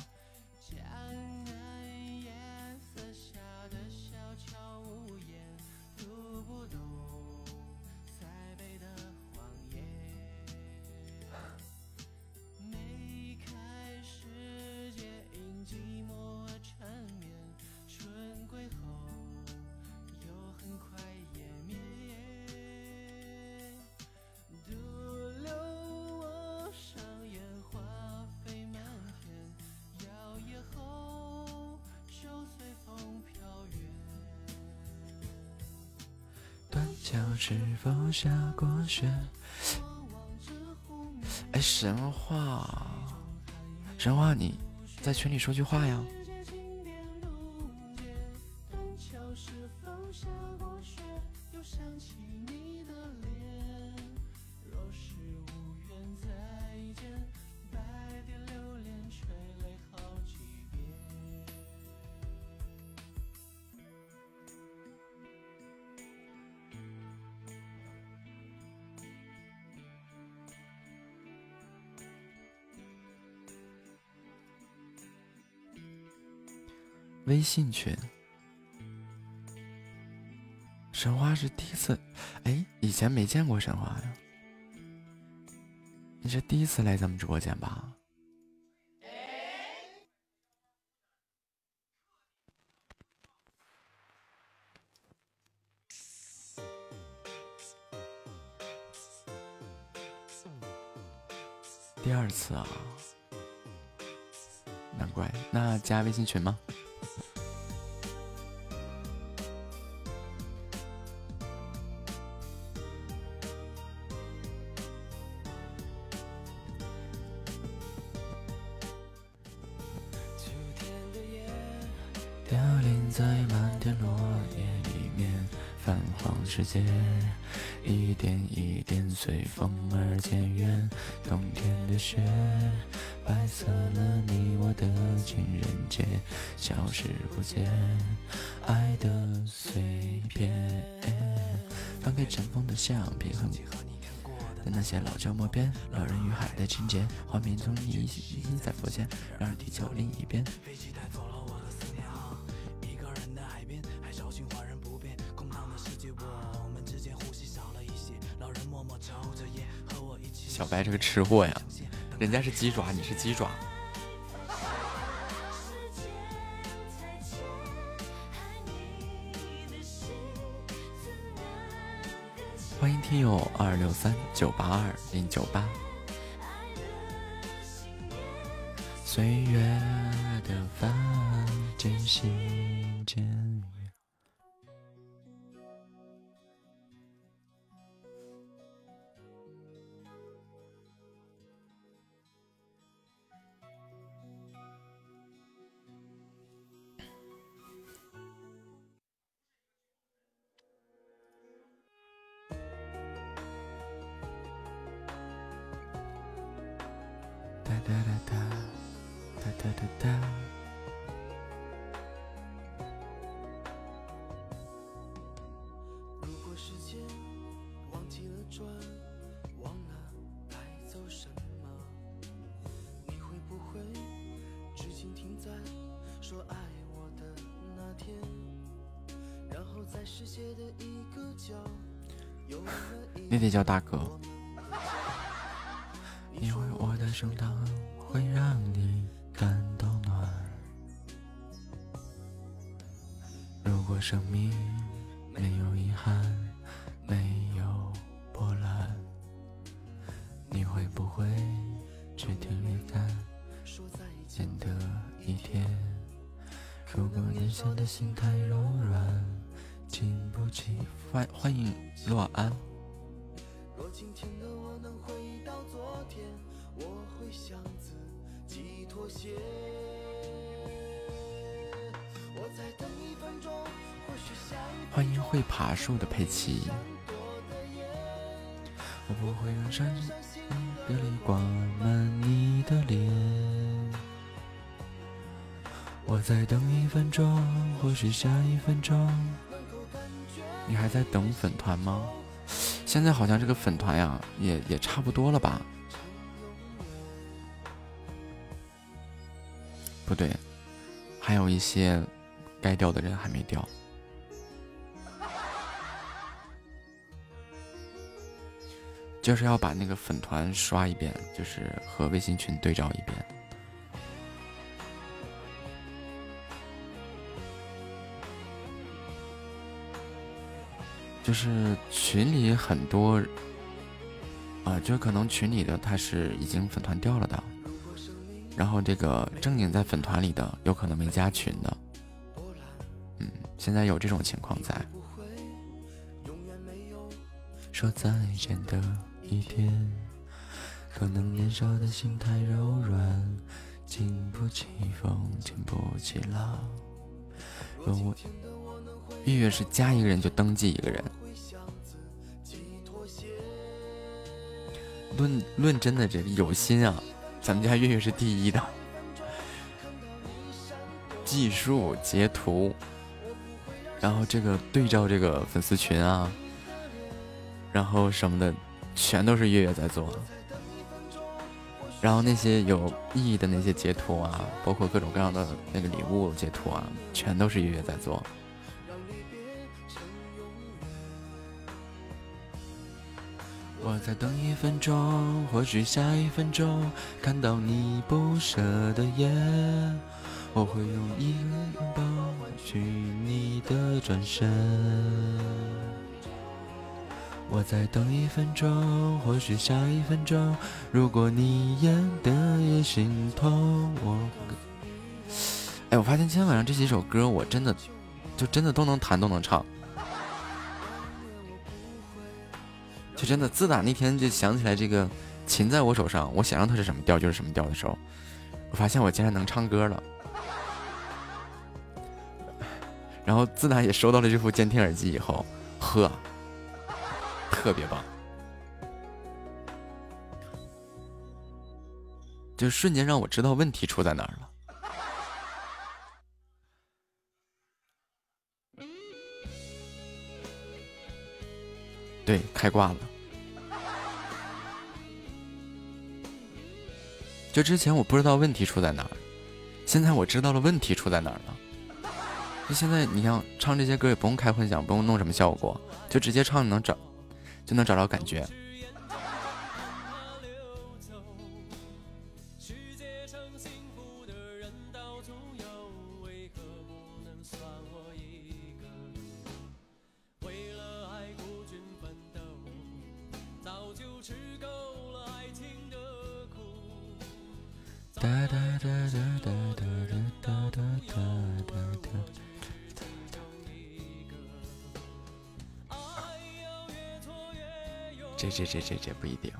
是否下过雪。哎，神话，神话，你在群里说句话呀。微信群，神话是第一次，哎，以前没见过神话呀，你是第一次来咱们直播间吧？第二次啊，难怪，那加微信群吗？一点一点随风而渐远，冬天的雪，白色了你我的情人节，消失不见，爱的碎片。翻开尘封的相片，和你看过的那些老旧默片，老人与海的情节，画面中你依依在浮现，然而地球另一边。小白是个吃货呀，人家是鸡爪，你是鸡爪。欢迎听友二六三九八二零九八。岁月的帆渐行渐远。大哥。佩奇。我不会让伤心的泪挂满你的脸。我再等一分钟，或许下一分钟。你还在等粉团吗？现在好像这个粉团呀，也也差不多了吧？不对，还有一些该掉的人还没掉，就是要把那个粉团刷一遍，就是和微信群对照一遍。就是群里很多，啊，就可能群里的他是已经粉团掉了的，然后这个正经在粉团里的有可能没加群的，嗯，现在有这种情况在。说再见的一天，可能年少的心太柔软，经不起风，经不起浪。我月月是加一个人就登记一个人。论论真的，这有心啊！咱们家月月是第一的，技术截图，然后这个对照这个粉丝群啊，然后什么的，全都是月月在做。然后那些有意义的那些截图啊，包括各种各样的那个礼物截图啊，全都是月月在做。我在等一分钟，或许下一分钟看到你不舍的眼，我会用一个拥抱换取你的转身。我再等一分钟，或许下一分钟，如果你演的也心痛，我。哎，我发现今天晚上这几首歌，我真的就真的都能弹，都能唱。就真的，自打那天就想起来这个琴在我手上，我想让它是什么调就是什么调的时候，我发现我竟然能唱歌了。然后自打也收到了这副监听耳机以后，呵，特别棒，就瞬间让我知道问题出在哪儿了。对，开挂了。就之前我不知道问题出在哪儿，现在我知道了问题出在哪儿了。就现在，你像唱这些歌也不用开混响，不用弄什么效果，就直接唱能找，就能找到感觉。哒哒哒哒哒哒哒哒哒哒这这这这这不一定。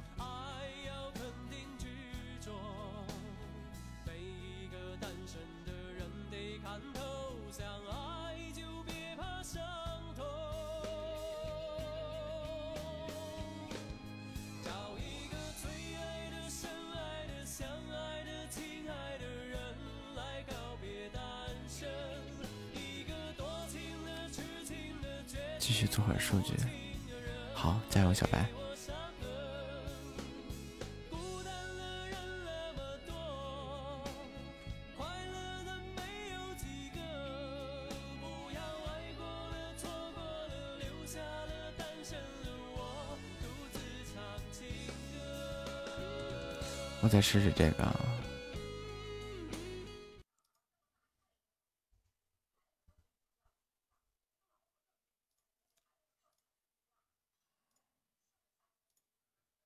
试试这个。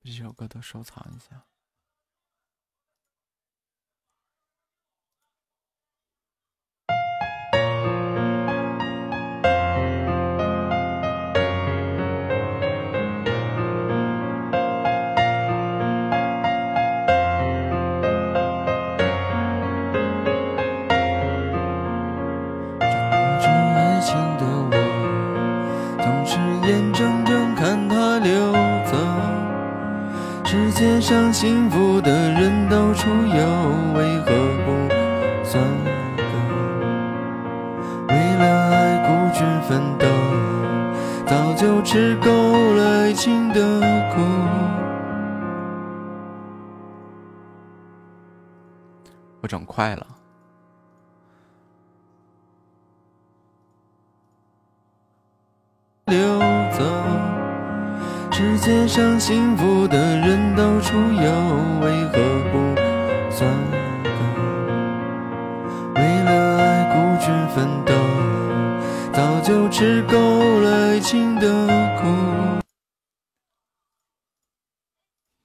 这首歌都收藏界上幸福的人到处有，为何不算？为了爱孤军奋斗，早就吃够了爱情的苦。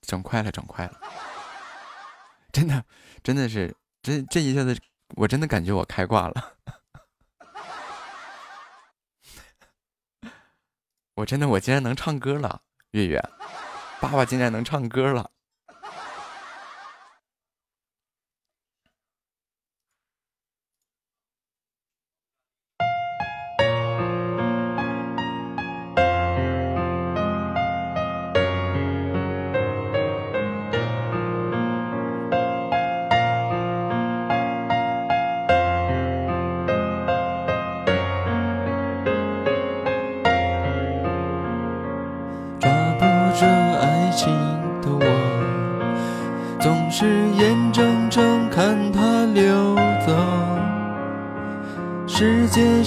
整快了，整快了，真的，真的是，这这一下子，我真的感觉我开挂了。(laughs) 我真的，我竟然能唱歌了。月月，爸爸竟然能唱歌了。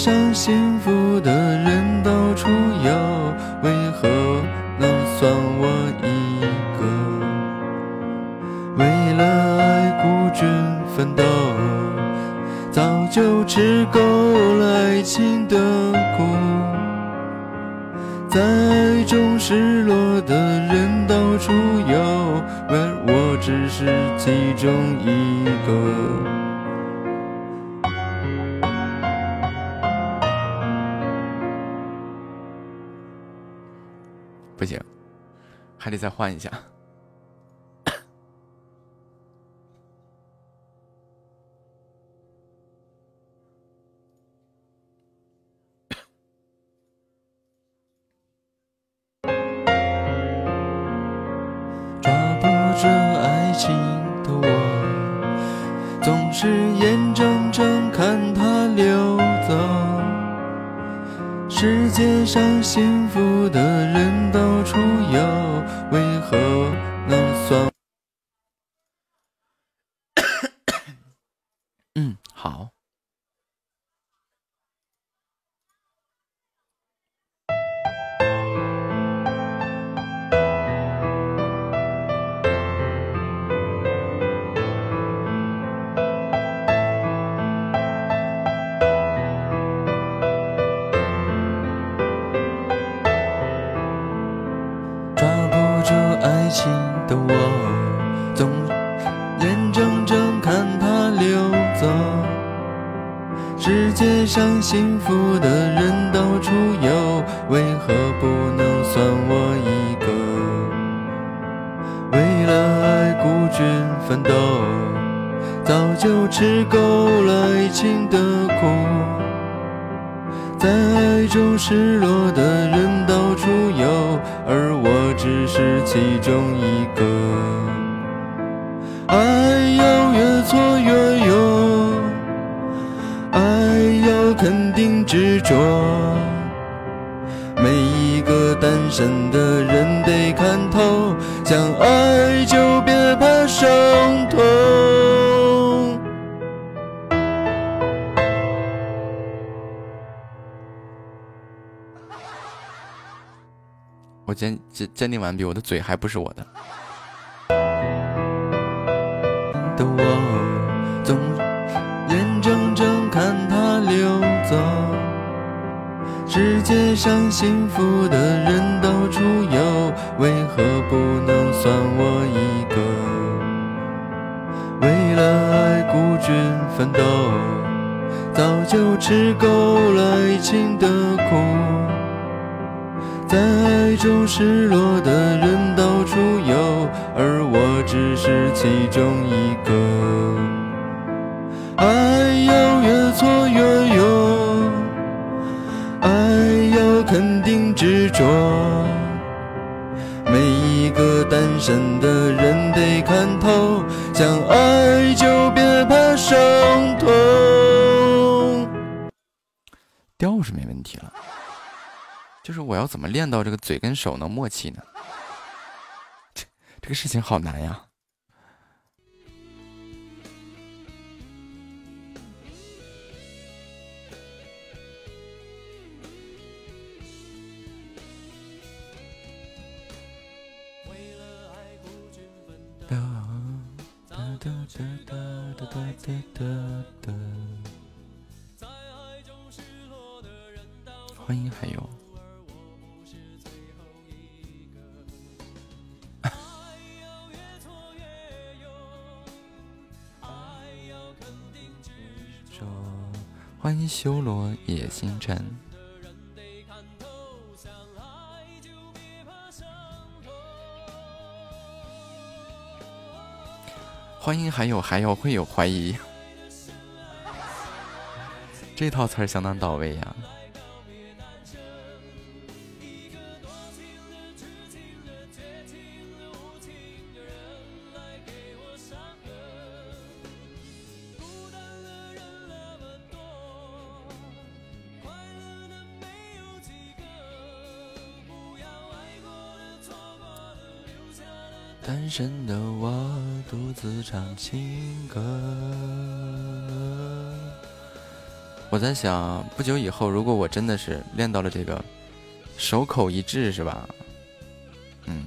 想幸福的人到处有，为何能算我一个？为了爱孤军奋斗，早就吃够了爱情的苦。在爱中失落的人到处有，而我只是其中一个。还得再换一下。肯定执着，每一个单身的人得看透，想爱就别怕伤痛。我坚坚坚定完毕，我的嘴还不是我的。的我世上幸福的人到处有，为何不能算我一个？为了爱孤军奋斗，早就吃够了爱情的苦。在爱中失落的人到处有，而我只是其中一个。说。每一个单身的人得看透，想爱就别怕伤痛。调是没问题了。就是我要怎么练到这个嘴跟手能默契呢？这这个事情好难呀！哒哒哒欢迎还有。(laughs) 欢迎修罗野星辰，欢迎还有还有会有怀疑，这套词儿相当到位呀。单身的我独自唱情歌。我在想，不久以后，如果我真的是练到了这个手口一致，是吧？嗯，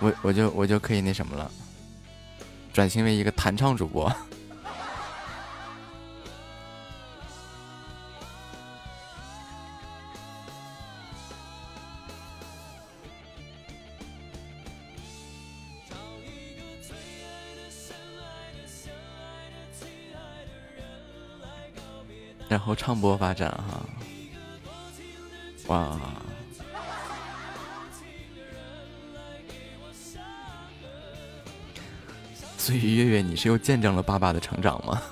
我我就我就可以那什么了，转型为一个弹唱主播。然后唱播发展哈，哇！所以月月，你是又见证了爸爸的成长吗？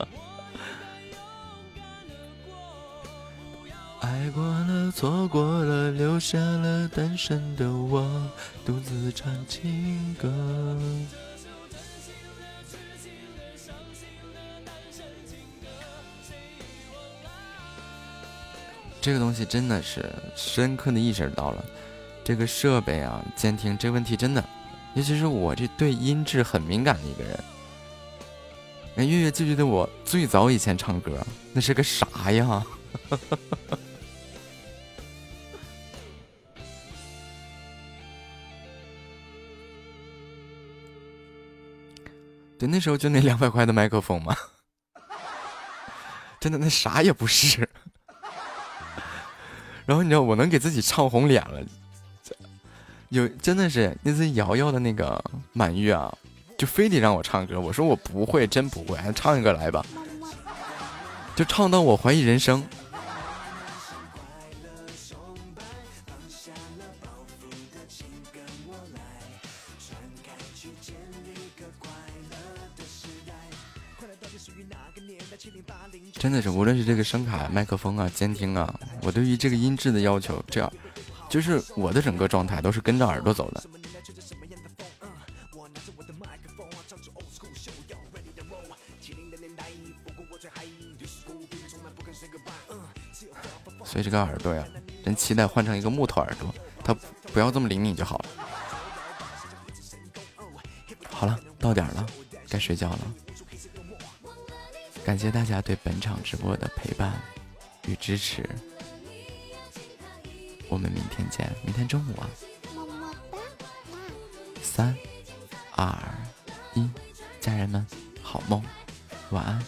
(laughs) 爱过了，错过了，留下了单身的我，独自唱情歌。这个东西真的是深刻的意识到了，这个设备啊，监听这个问题真的，尤其是我这对音质很敏感的一个人。那月月记不记得我最早以前唱歌那是个啥呀？(laughs) 对，那时候就那两百块的麦克风嘛，(laughs) 真的那啥也不是。然后你知道我能给自己唱红脸了，有真的是那次瑶瑶的那个满月啊，就非得让我唱歌，我说我不会，真不会，还唱一个来吧，就唱到我怀疑人生。真的是，无论是这个声卡、麦克风啊、监听啊，我对于这个音质的要求，这样，就是我的整个状态都是跟着耳朵走的。所以这个耳朵呀，真期待换成一个木头耳朵，它不要这么灵敏就好了。好了，到点了，该睡觉了。感谢大家对本场直播的陪伴与支持，我们明天见，明天中午啊，三、二、一。家人们好梦，晚安。